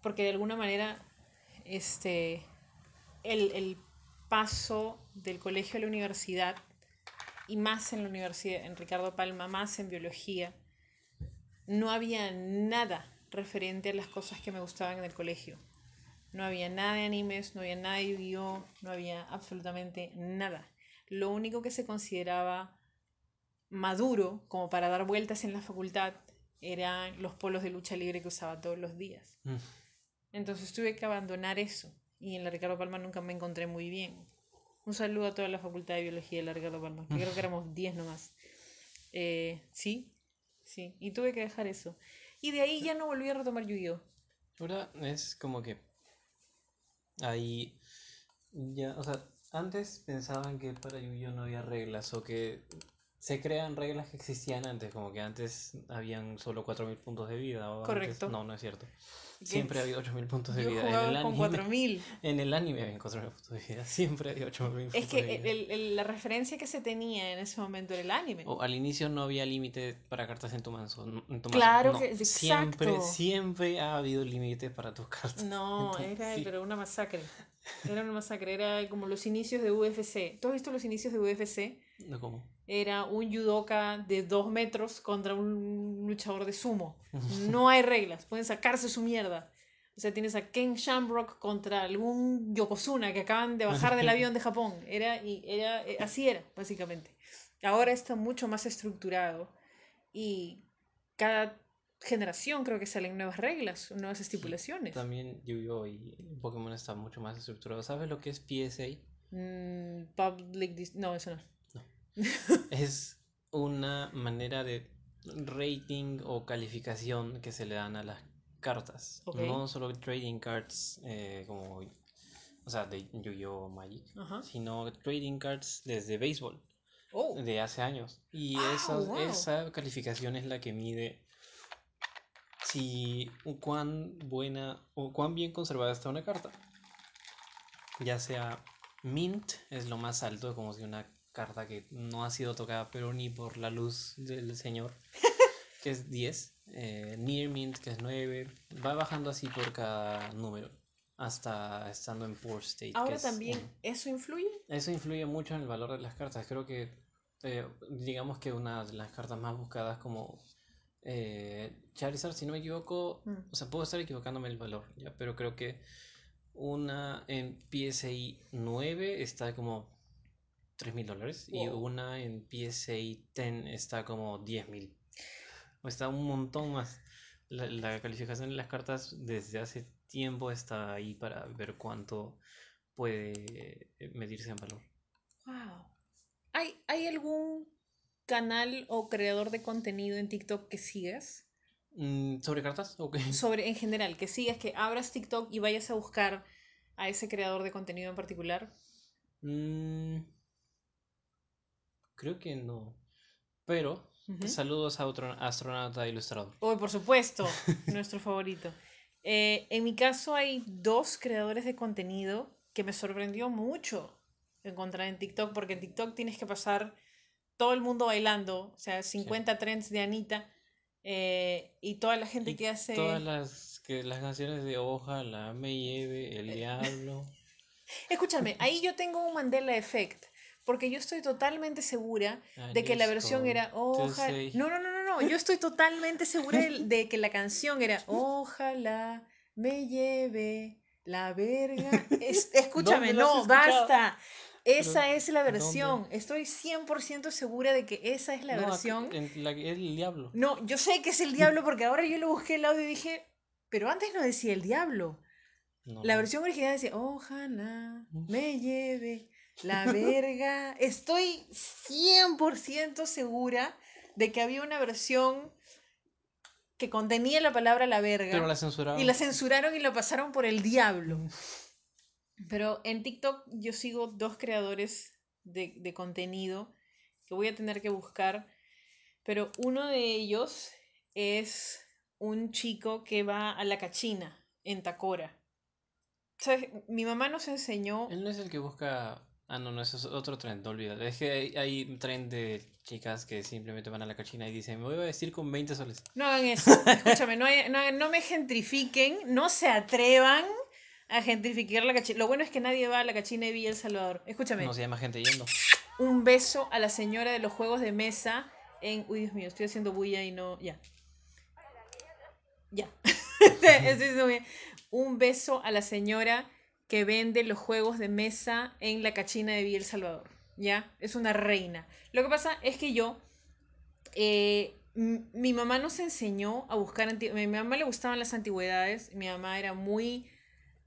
Porque de alguna manera, este, el, el paso del colegio a la universidad, y más en la universidad, en Ricardo Palma, más en biología, no había nada referente a las cosas que me gustaban en el colegio. No había nada de animes, no había nada de Yu-Gi-Oh, no había absolutamente nada. Lo único que se consideraba maduro como para dar vueltas en la facultad eran los polos de lucha libre que usaba todos los días. Mm. Entonces tuve que abandonar eso y en la Ricardo Palma nunca me encontré muy bien. Un saludo a toda la facultad de biología de la Ricardo Palma, que creo que éramos 10 nomás. Eh, sí, sí, y tuve que dejar eso. Y de ahí ya no volví a retomar Yu-Gi-Oh! Ahora es como que ahí ya, o sea, antes pensaban que para Yu-Gi-Oh no había reglas o que se crean reglas que existían antes, como que antes habían solo 4000 puntos de vida o antes- Correcto. no, no es cierto. Siempre ha habido 8000 puntos de Yo vida. En el con anime, 4000. en el anime habían 4000 puntos de vida. Siempre había 8000 puntos Es que de vida. el- el- la referencia que se tenía en ese momento era el anime. O al inicio no había límite para cartas en tu mazo. en tu. Claro No, que- Siempre, exacto. siempre ha habido límite para tus cartas. No, Entonces, era sí. pero una masacre. Era una masacre, era como los inicios de UFC. ¿Tú has visto los inicios de UFC? No, ¿cómo? Era un judoka de dos metros contra un luchador de sumo. No hay reglas, pueden sacarse su mierda. O sea, tienes a Ken Shamrock contra algún Yokozuna que acaban de bajar del avión de Japón. Era, y era, eh, así era, básicamente. Ahora está mucho más estructurado y cada generación creo que salen nuevas reglas, nuevas estipulaciones. También Yu-Gi-Oh! y Pokémon está mucho más estructurado. ¿Sabes lo que es PSA? Mm, public dis- no, eso no. Es una manera de rating o calificación que se le dan a las cartas. No solo trading cards eh, como, o sea, de Yu-Gi-Oh! Magic, sino trading cards desde béisbol, Oh. de hace años. Y Ah, wow. esa calificación es la que mide si cuán buena o cuán bien conservada está una carta. Ya sea mint, es lo más alto, como si una carta que no ha sido tocada, pero ni por la luz del señor, que es 10. eh, near mint, que es 9. Va bajando así por cada número, hasta estando en poor state. que Ahora es también. ¿eso influye? Eso influye mucho en el valor de las cartas. Creo que, eh, digamos que una de las cartas más buscadas como eh, Charizard, si no me equivoco, Mm. o sea, puedo estar equivocándome el valor, ¿ya? Pero creo que una en PSI 9 está como 3 mil dólares y Wow. una en PSI 10 está como 10 mil. O está un montón más. La, la calificación de las cartas desde hace tiempo está ahí para ver cuánto puede eh, medirse en valor. Wow. ¿Hay, ¿Hay algún canal o creador de contenido en TikTok que sigas? Mm, ¿Sobre cartas? Ok. Sobre, en general, que sigas, que abras TikTok y vayas a buscar a ese creador de contenido en particular. Mm, creo que no. Pero, saludos a otro astronauta ilustrador. Oh, por supuesto, nuestro favorito. Eh, en mi caso hay dos creadores de contenido que me sorprendió mucho encontrar en TikTok, porque en TikTok tienes que pasar todo el mundo bailando, o sea, 50 trends de Anita eh, y toda la gente Y que hace... Todas las, que, las canciones de Ojalá me lleve el diablo. Escúchame, ahí yo tengo un Mandela Effect, porque yo estoy totalmente segura de que la versión era ojalá. No, no, no, no, no. Yo estoy totalmente segura de, que la canción era Ojalá me lleve la verga. Es- escúchame, ¿Dónde no, basta. Esa Pero, es la ¿dónde? versión. Estoy 100% segura de que esa es la No, versión. en la, es el diablo. No, yo sé que es el diablo porque ahora yo lo busqué el audio y dije, pero antes no decía el diablo. No, La no. versión original decía, ojalá me lleve la verga. Estoy 100% segura de que había una versión que contenía la palabra la verga. Pero la censuraron. Y la censuraron y la pasaron por el diablo. Pero en TikTok yo sigo dos creadores de, de contenido que voy a tener que buscar. Pero uno de ellos es un chico que va a la cachina en Tacora. ¿Sabes? Mi mamá nos enseñó. Él no es el que busca. Ah, no, no, eso es otro trend, no olvídalo. Es que hay, hay un trend de chicas que simplemente van a la cachina y dicen, me voy a vestir con 20 soles. No hagan eso. Escúchame, no, hay- no, no me gentrifiquen, no se atrevan a gentrificar la cachina. Lo bueno es que nadie va a la cachina de Villa El Salvador. Escúchame. No se llama gente yendo. un beso a la señora de los juegos de mesa en... Uy, Dios mío, estoy haciendo bulla y no... Ya. Ya. Estoy haciendo bulla. un beso a la señora que vende los juegos de mesa en la cachina de Villa El Salvador. ¿Ya? Es una reina. Lo que pasa es que yo... eh, mi mamá nos enseñó a buscar... A mi mamá le gustaban las antigüedades. Mi mamá era muy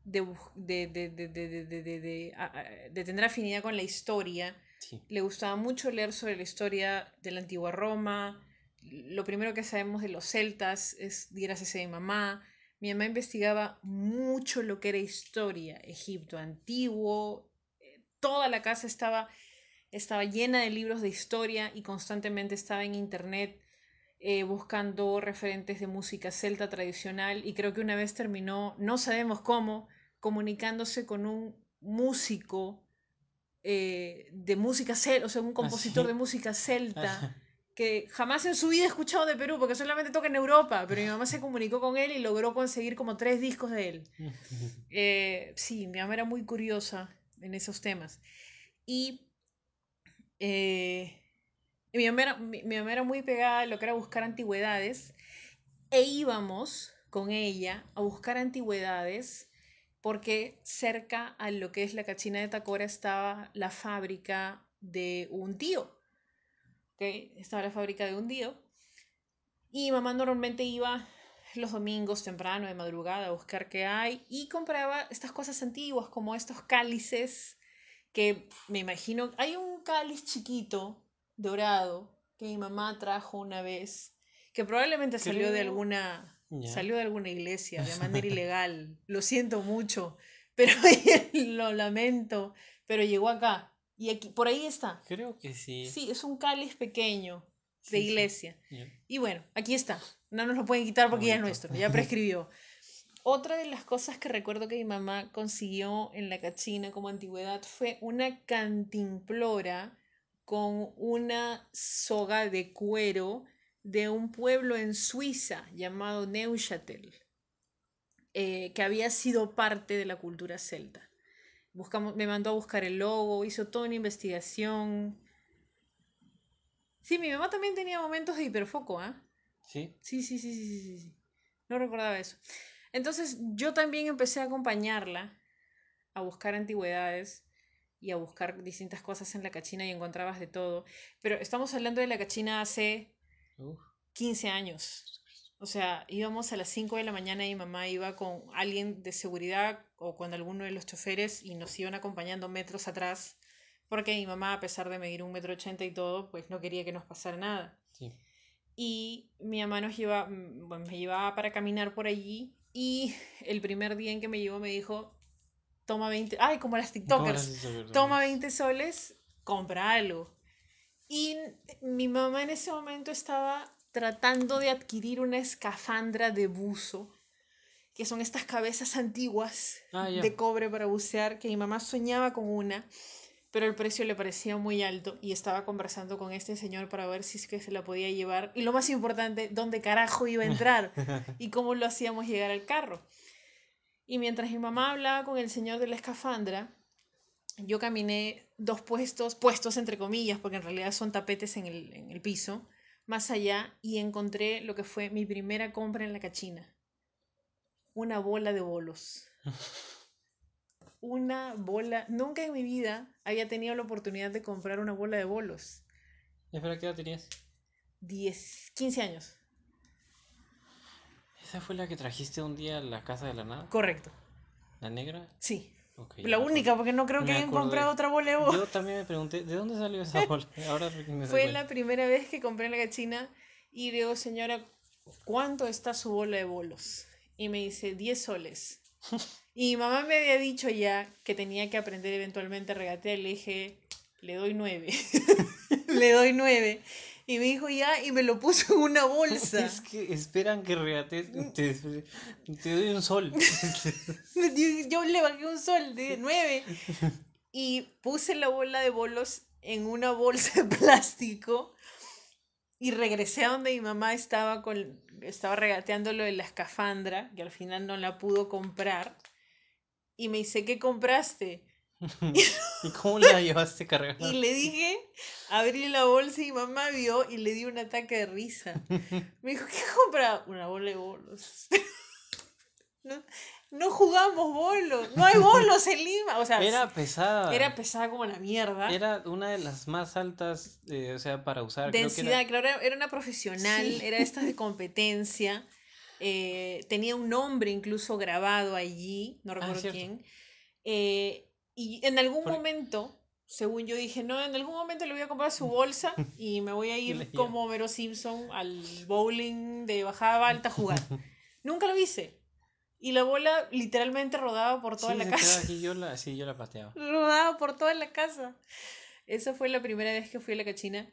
de, de, de, de, de, de, de, de- de- a- a- de tener afinidad con la historia. Sí. Le gustaba mucho leer sobre la historia de la antigua Roma. Lo primero que sabemos de los celtas es gracias a mi mamá. Mi mamá investigaba mucho lo que era historia, Egipto antiguo. eh, Toda la casa estaba, estaba llena de libros de historia y constantemente estaba en internet eh, buscando referentes de música celta tradicional y creo que una vez terminó, no sabemos cómo, comunicándose con un músico eh, de música celta, o sea, un compositor de música celta que jamás en su vida he escuchado de Perú porque solamente toca en Europa, pero mi mamá se comunicó con él y logró conseguir como tres discos de él. Eh, sí, mi mamá era muy curiosa en esos temas. Y eh, mi, mamá era, mi, mi mamá era muy pegada a lo que era buscar antigüedades e íbamos con ella a buscar antigüedades porque cerca a lo que es la cachina de Tacora estaba la fábrica de un tío. ¿Ok? Estaba la fábrica de un tío. Y mamá normalmente iba los domingos temprano, de madrugada, a buscar qué hay y compraba estas cosas antiguas como estos cálices que me imagino, hay un cáliz chiquito, dorado, que mi mamá trajo una vez, que probablemente salió de alguna. Salió de alguna iglesia de manera ilegal. Lo siento mucho, pero lo lamento. Pero llegó acá. Y aquí, por ahí está. Creo que sí. Sí, es un cáliz pequeño de sí. iglesia. Y bueno, aquí está. No nos lo pueden quitar porque ya es nuestro, ya prescribió. Otra de las cosas que recuerdo que mi mamá consiguió en la cachina como antigüedad fue una cantimplora con una soga de cuero de un pueblo en Suiza llamado Neuchâtel, eh, que había sido parte de la cultura celta. Buscamos, me mandó a buscar el logo, hizo toda una investigación. Sí, mi mamá también tenía momentos de hiperfoco, ¿ah? Sí. Sí, sí, sí, sí, sí, sí, sí. No recordaba eso. Entonces yo también empecé a acompañarla a buscar antigüedades y a buscar distintas cosas en la cachina y encontrabas de todo. Pero estamos hablando de la cachina hace Uf. 15 años. O sea, íbamos a las 5 de la mañana y mi mamá iba con alguien de seguridad o con alguno de los choferes y nos iban acompañando metros atrás. Porque mi mamá, a pesar de medir un metro ochenta y todo, pues no quería que nos pasara nada Sí. y mi mamá nos lleva, mm, bueno, me llevaba para caminar por allí y el primer día en que me llevó me dijo, toma 20, ay, como las ¿Cómo TikTokers, toma 20 soles, compra algo. Y mi mamá en ese momento estaba tratando de adquirir una escafandra de buzo, que son estas cabezas antiguas Ah, de cobre para bucear, que mi mamá soñaba con una, pero el precio le parecía muy alto y estaba conversando con este señor para ver si es que se la podía llevar. Y lo más importante, ¿dónde carajo iba a entrar? y cómo lo hacíamos llegar al carro. Y mientras mi mamá hablaba con el señor de la escafandra, yo caminé dos puestos, puestos entre comillas, porque en realidad son tapetes en el, en el piso, más allá, y encontré lo que fue mi primera compra en la cachina. Una bola de bolos. Una bola. Nunca en mi vida había tenido la oportunidad de comprar una bola de bolos. ¿Y espera qué edad tenías? 10, 15 años. ¿Esa fue la que trajiste un día a la casa de la nada? Correcto. ¿La negra? Sí. La única, porque no creo que hayan acordé. comprado otra bola de. Yo también me pregunté, ¿de dónde salió esa bola? Ahora me doy Fue la primera vez que compré en la cachina y digo, señora, ¿cuánto está su bola de bolos? Y me dice, 10 soles. Y mi mamá me había dicho ya que tenía que aprender eventualmente a regatear. Le dije, le doy 9. le doy 9. Y me dijo, ya, y me lo puso en una bolsa. Es que esperan que regates. Te, te doy un sol. Yo le bajé un sol de 9. Y puse la bola de bolos en una bolsa de plástico. Y regresé a donde mi mamá estaba, con, estaba regateando lo de la escafandra, que al final no la pudo comprar. Y me dice, ¿qué compraste? ¿Y cómo la llevaste cargada? Y le dije, abrí la bolsa y mi mamá vio y le dio un ataque de risa. Me dijo, ¿qué compra? Una bola de bolos. No, no jugamos bolos, no hay bolos en Lima. O sea, Era pesada. era pesada como la mierda. Era una de las más altas, eh, o sea, para usar. creo que Densidad, era- claro, era, una profesional, Sí. era estas de competencia. eh, tenía un nombre incluso grabado allí, no recuerdo Ah, cierto. quién. eh, y en algún Por- momento, según yo dije, no, en algún momento le voy a comprar su bolsa y me voy a ir como Homero Simpson al bowling de bajada alta a jugar. Nunca lo hice. Y la bola literalmente rodaba por toda Sí, la casa. aquí, yo la, sí, yo la pateaba. rodaba por toda la casa. Esa fue la primera vez que fui a la cachina.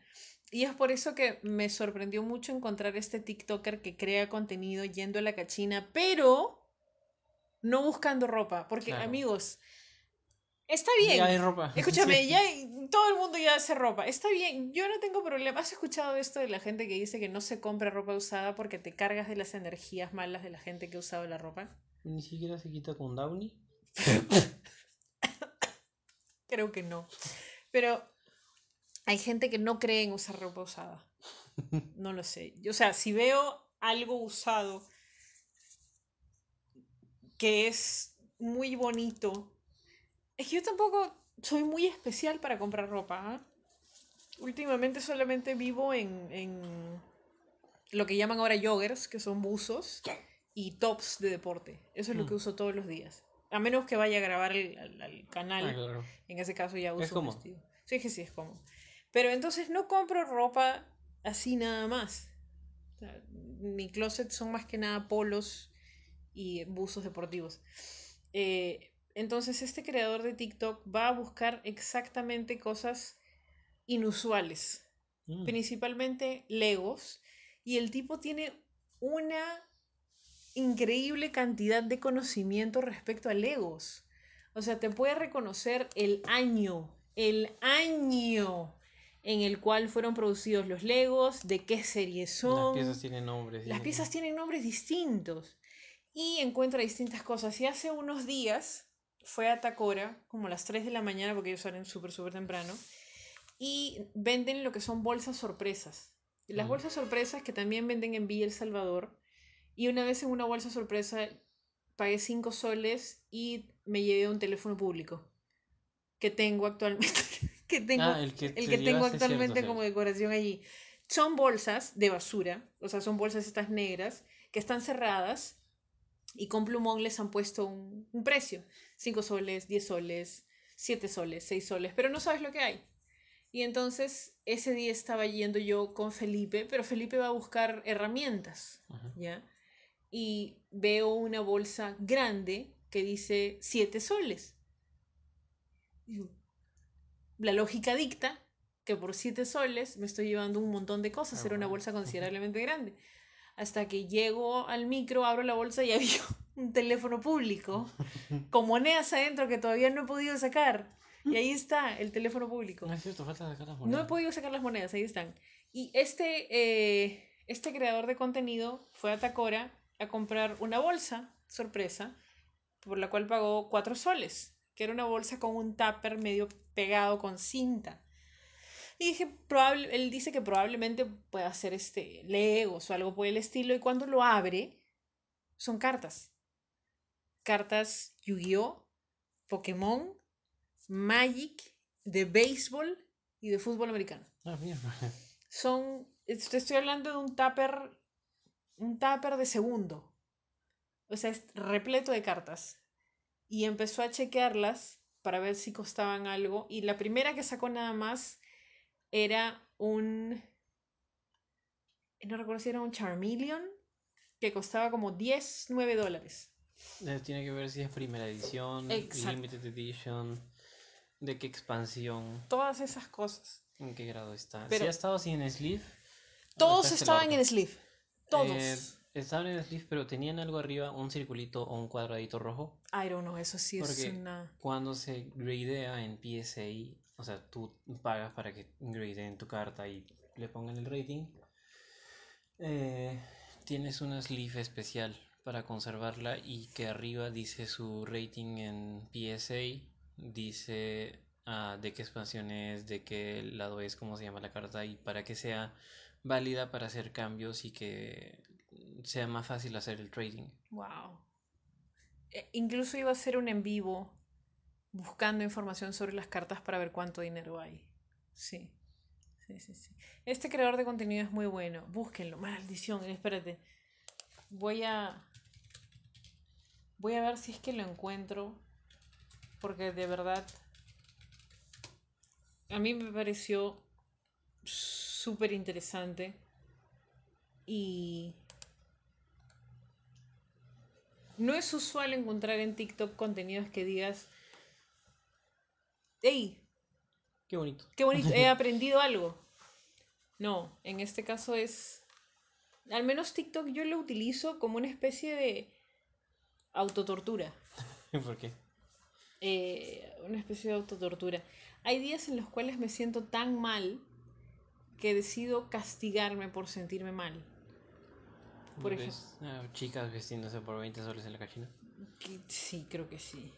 Y es por eso que me sorprendió mucho encontrar este TikToker que crea contenido yendo a la cachina, pero no buscando ropa. Porque, Claro. amigos, está bien. Ya hay ropa. Escúchame, Sí. ya todo el mundo ya hace ropa. Está bien, yo no tengo problema. ¿Has escuchado esto de la gente que dice que no se compra ropa usada porque te cargas de las energías malas de la gente que ha usado la ropa? Ni siquiera se quita con Downy. Creo que no. Pero hay gente que no cree en usar ropa usada. No lo sé. O sea, si veo algo usado que es muy bonito, es que yo tampoco soy muy especial para comprar ropa. ¿ah? Últimamente solamente vivo en, en lo que llaman ahora joggers, que son buzos, y tops de deporte. Eso es lo que Mm. uso todos los días. A menos que vaya a grabar al, al- al canal. Ah, claro. En ese caso ya uso Es vestido. Sí, que sí, es cómodo. Pero entonces no compro ropa así nada más. O sea, mi closet son más que nada polos y buzos deportivos. Eh, entonces este creador de TikTok va a buscar exactamente cosas inusuales, Mm. principalmente Legos, y el tipo tiene una increíble cantidad de conocimiento respecto a Legos. O sea, te puede reconocer el año, el año en el cual fueron producidos los Legos, de qué serie Las son. piezas tienen nombres. Las piezas tienen nombres distintos y encuentra distintas cosas. Y hace unos días fue a Tacora, como a las 3 de la mañana, porque ellos salen súper, súper temprano, y venden lo que son bolsas sorpresas. Las Mm. bolsas sorpresas que también venden en Villa El Salvador. Y una vez en una bolsa sorpresa pagué 5 soles y me llevé un teléfono público que tengo actualmente. que tengo, Ah, el que el te que tengo actualmente cierto, como decoración allí. Son bolsas de basura, o sea, son bolsas estas negras que están cerradas y con plumón les han puesto un, un precio. 5 soles, 10 soles, 7 soles, 6 soles, pero no sabes lo que hay. Y entonces ese día estaba yendo yo con Felipe, pero Felipe va a buscar herramientas, Ajá. ¿ya? Y veo una bolsa grande que dice 7 soles. La lógica dicta que por 7 soles me estoy llevando un montón de cosas, Ah, era una bolsa considerablemente grande. Hasta que llego al micro, abro la bolsa y había un teléfono público con monedas adentro que todavía no he podido sacar. Y ahí está el teléfono público. No es cierto, falta sacar las No monedas. he podido sacar las monedas, ahí están. Y este, eh, este creador de contenido fue a Tacora a comprar una bolsa, sorpresa, por la cual pagó 4 soles, que era una bolsa con un tupper medio pegado con cinta. Y dije, probable, él dice que probablemente pueda hacer este Legos o algo por el estilo, y cuando lo abre, son cartas. Cartas Yu-Gi-Oh!, Pokémon, Magic, de béisbol y de fútbol americano Ah, mierda. son, te estoy hablando de un tupper, un tupper de segundo. O sea, es repleto de cartas. Y empezó a chequearlas para ver si costaban algo. Y la primera que sacó nada más era un, no recuerdo si era un Charmeleon, que costaba como 10, 9 dólares. Eh, Tiene que ver si es primera edición, Exacto. limited edition, de qué expansión, Todas esas cosas. en qué grado está. Pero- si ha estado sin sleeve. Todos este estaban en sleeve. Todos. Eh, estaban en sleeve, pero tenían algo arriba, un circulito o un cuadradito rojo. I don't know, eso sí es Porque una... cuando se gradea en PSA, o sea, tú pagas para que gradeen tu carta y le pongan el rating, eh, tienes una sleeve especial para conservarla y que arriba dice su rating en PSA, dice ah, de qué expansión es, de qué lado es, cómo se llama la carta y para que sea válida para hacer cambios y que sea más fácil hacer el trading. Wow. Eh, incluso iba a hacer un en vivo buscando información sobre las cartas para ver cuánto dinero hay. Sí. Sí, sí, sí. Este creador de contenido es muy bueno. Búsquenlo. Maldición, espérate. Voy a. Voy a ver si es que lo encuentro. Porque de verdad. A mí me pareció súper interesante. Y. No es usual encontrar en TikTok contenidos que digas. ¡Ey! Qué bonito. Qué bonito, he aprendido algo. No, en este caso es. Al menos TikTok yo lo utilizo como una especie de autotortura. ¿Por qué? Eh, una especie de autotortura. Hay días en los cuales me siento tan mal que decido castigarme por sentirme mal. Por ejemplo. Chicas vestiéndose por 20 soles en la cachina. Sí, creo que sí.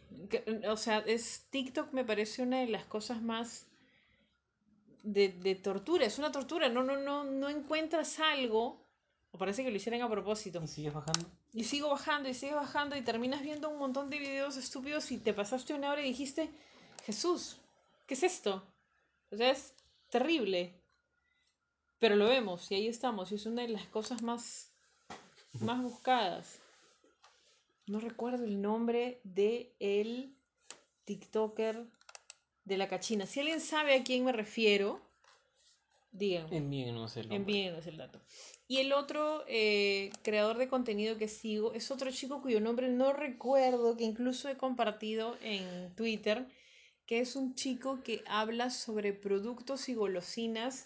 O sea, es TikTok me parece una de las cosas más de, de tortura. Es una tortura. No, no, no, no encuentras algo. O parece que lo hicieran a propósito. ¿Y sigues bajando? Y sigo bajando y sigo bajando y terminas viendo un montón de videos estúpidos y te pasaste una hora y dijiste, Jesús, ¿qué es esto? O sea, es terrible. Pero lo vemos y ahí estamos y es una de las cosas más, más buscadas. No recuerdo el nombre de el TikToker de la cachina. Si alguien sabe a quién me refiero, Díganme. Envíenos el nombre. Envíenos el dato. Y el otro eh, creador de contenido que sigo es otro chico cuyo nombre no recuerdo, que incluso he compartido en Twitter, que es un chico que habla sobre productos y golosinas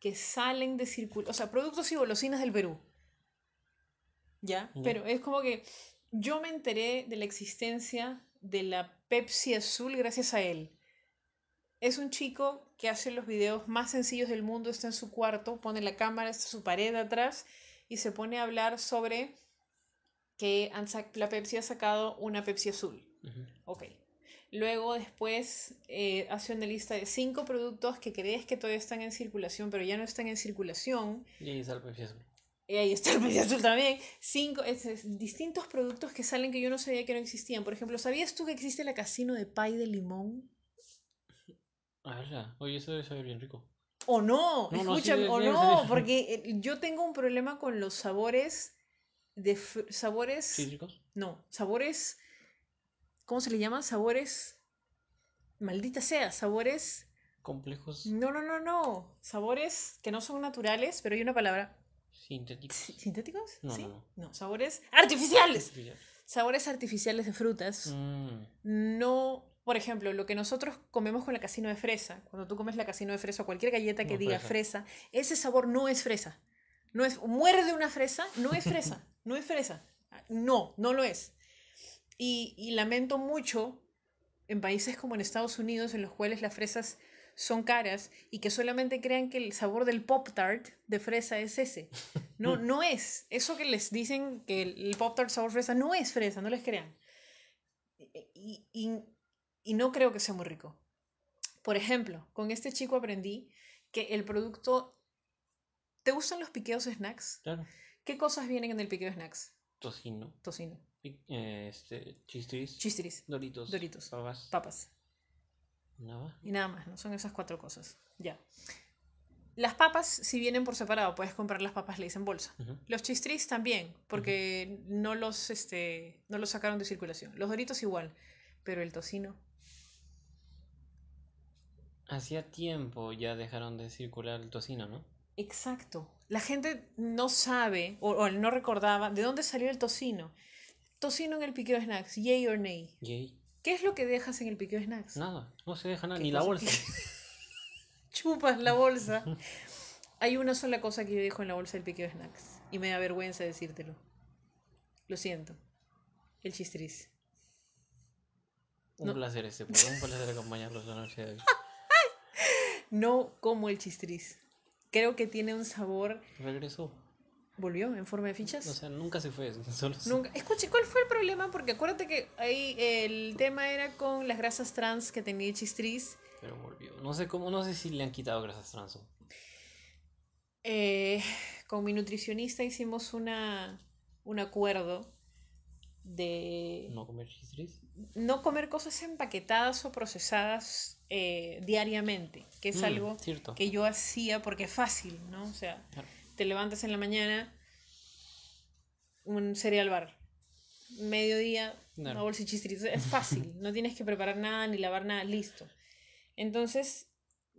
que salen de circulación, o sea, productos y golosinas del Perú. ¿Ya? Ya. Pero es como que yo me enteré de la existencia de la Pepsi Azul gracias a él. Es un chico que hace los videos más sencillos del mundo, está en su cuarto, pone la cámara, está su pared atrás y se pone a hablar sobre que han la Pepsi ha sacado una Pepsi azul. Ujú. Ok. Luego después eh, hace una lista de cinco productos que crees que todavía están en circulación, pero ya no están en circulación. Y el Pepsi Azul. Y ahí está el azul también. Cinco, es- es distintos productos que salen que yo no sabía que no existían. Por ejemplo, ¿sabías tú que existe la casino de pay de limón? Ah. Oye, eso debe saber bien rico. O no, No, no, sí, o no, porque eh, yo tengo un problema con los sabores de sabores, ¿Cítricos? no, sabores, ¿cómo se le llama? Sabores, maldita sea, sabores, Complejos no, no, no, no, sabores que no son naturales, pero hay una palabra, sintéticos. ¿sí- ¿sintéticos? No, ¿Sí? no, no. sabores artificiales, Artificial. sabores artificiales de frutas. Mm, No, por ejemplo, lo que nosotros comemos con la casino de fresa, cuando tú comes la casino de fresa o cualquier galleta que No, diga fresa. fresa, ese sabor no es fresa. No es, muerde una fresa, no es fresa, no es fresa. No, no lo es. Y, y lamento mucho en países como en Estados Unidos, en los cuales las fresas son caras y que solamente crean que el sabor del Pop Tart de fresa es ese. No, no es. Eso que les dicen que el, Pop Tart sabor fresa no es fresa, no les crean. Y, y- y no creo que sea muy rico. Por ejemplo, con este chico aprendí que el producto... ¿Te gustan los piqueos snacks? claro. ¿Qué cosas vienen en el piqueo snacks? Tocino. Tocino, eh, Este, chistris. chistiris, Doritos. Doritos. Papas. papas. Nada. Y nada más, ¿no? Son esas cuatro cosas. Ya. Las papas, si vienen por separado, puedes comprar las papas Lay's en bolsa. Los chistris también, porque no, los, este, no los sacaron de circulación. Los doritos igual, pero el tocino. Hacía tiempo ya dejaron de circular el tocino, ¿no? Exacto. La gente no sabe o, o no recordaba de dónde salió el tocino. Tocino en el piqueo snacks, yay or nay. Yay. ¿Qué es lo que dejas en el piqueo snacks? Nada. No se deja nada. ¿Qué Ni la bolsa. Chupas la bolsa. Hay una sola cosa que yo dejo en la bolsa del piqueo snacks y me da vergüenza decírtelo. Lo siento. El chistris. Un No. placer este, pues, un placer acompañarlos la noche de hoy. No como el chistris. Creo que tiene un sabor. Regresó. ¿Volvió en forma de fichas? O sea, nunca se fue. Solo se- Nunca. Escuche, ¿cuál fue el problema? Porque acuérdate que ahí el tema era con las grasas trans que tenía chistris. Pero volvió. No sé cómo, no sé si le han quitado grasas trans. o- Eh, con mi nutricionista hicimos una, un acuerdo de No comer chistris. no comer cosas empaquetadas o procesadas eh, diariamente, que es Mm, algo Cierto. que yo hacía porque es fácil, ¿no? O sea, Claro. Te levantas en la mañana, un cereal bar, mediodía, una Claro. bolsa de es fácil, no tienes que preparar nada ni lavar nada, listo. Entonces,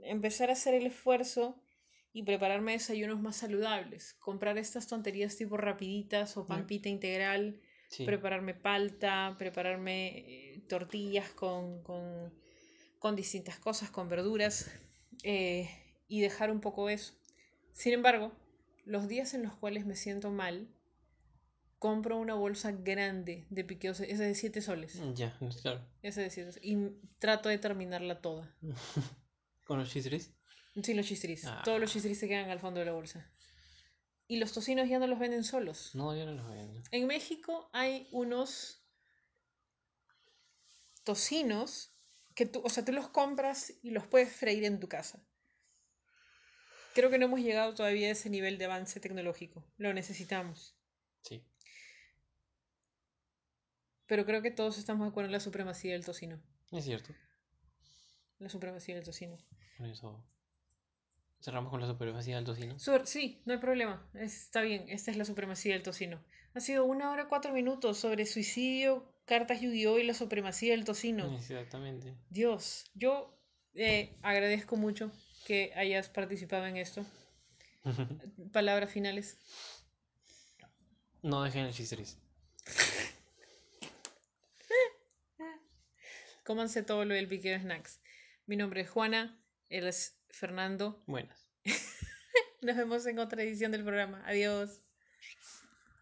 empezar a hacer el esfuerzo y prepararme desayunos más saludables, comprar estas tonterías tipo rapiditas o pampita integral, Sí. prepararme palta, prepararme eh, tortillas con, con, con distintas cosas, con verduras, eh, y dejar un poco eso. Sin embargo, los días en los cuales me siento mal, compro una bolsa grande de piqueos, esa de 7 soles, Ya, claro. esa de 7 soles, y trato de terminarla toda. ¿Con los chistris? Sí, los chistris. Ah. Todos los chistris se quedan al fondo de la bolsa. Y los tocinos ya no los venden solos. No, ya no los venden. En México hay unos tocinos que tú, o sea, tú los compras y los puedes freír en tu casa. Creo que no hemos llegado todavía a ese nivel de avance tecnológico. Lo necesitamos. Sí. Pero creo que todos estamos de acuerdo en la supremacía del tocino. Es cierto. La supremacía del tocino. Por eso. Cerramos con la supremacía del tocino. Suer- sí, no hay problema. Está bien, esta es la supremacía del tocino. Ha sido una hora cuatro minutos sobre suicidio, cartas Yu-Gi-Oh! y la supremacía del tocino. Exactamente. Dios, yo eh, agradezco mucho que hayas participado en esto. Palabras finales. No dejen el chisteris. Cómanse todo lo del piqueo snacks. Mi nombre es Juana, él es Fernando. Buenas. Nos vemos en otra edición del programa. Adiós.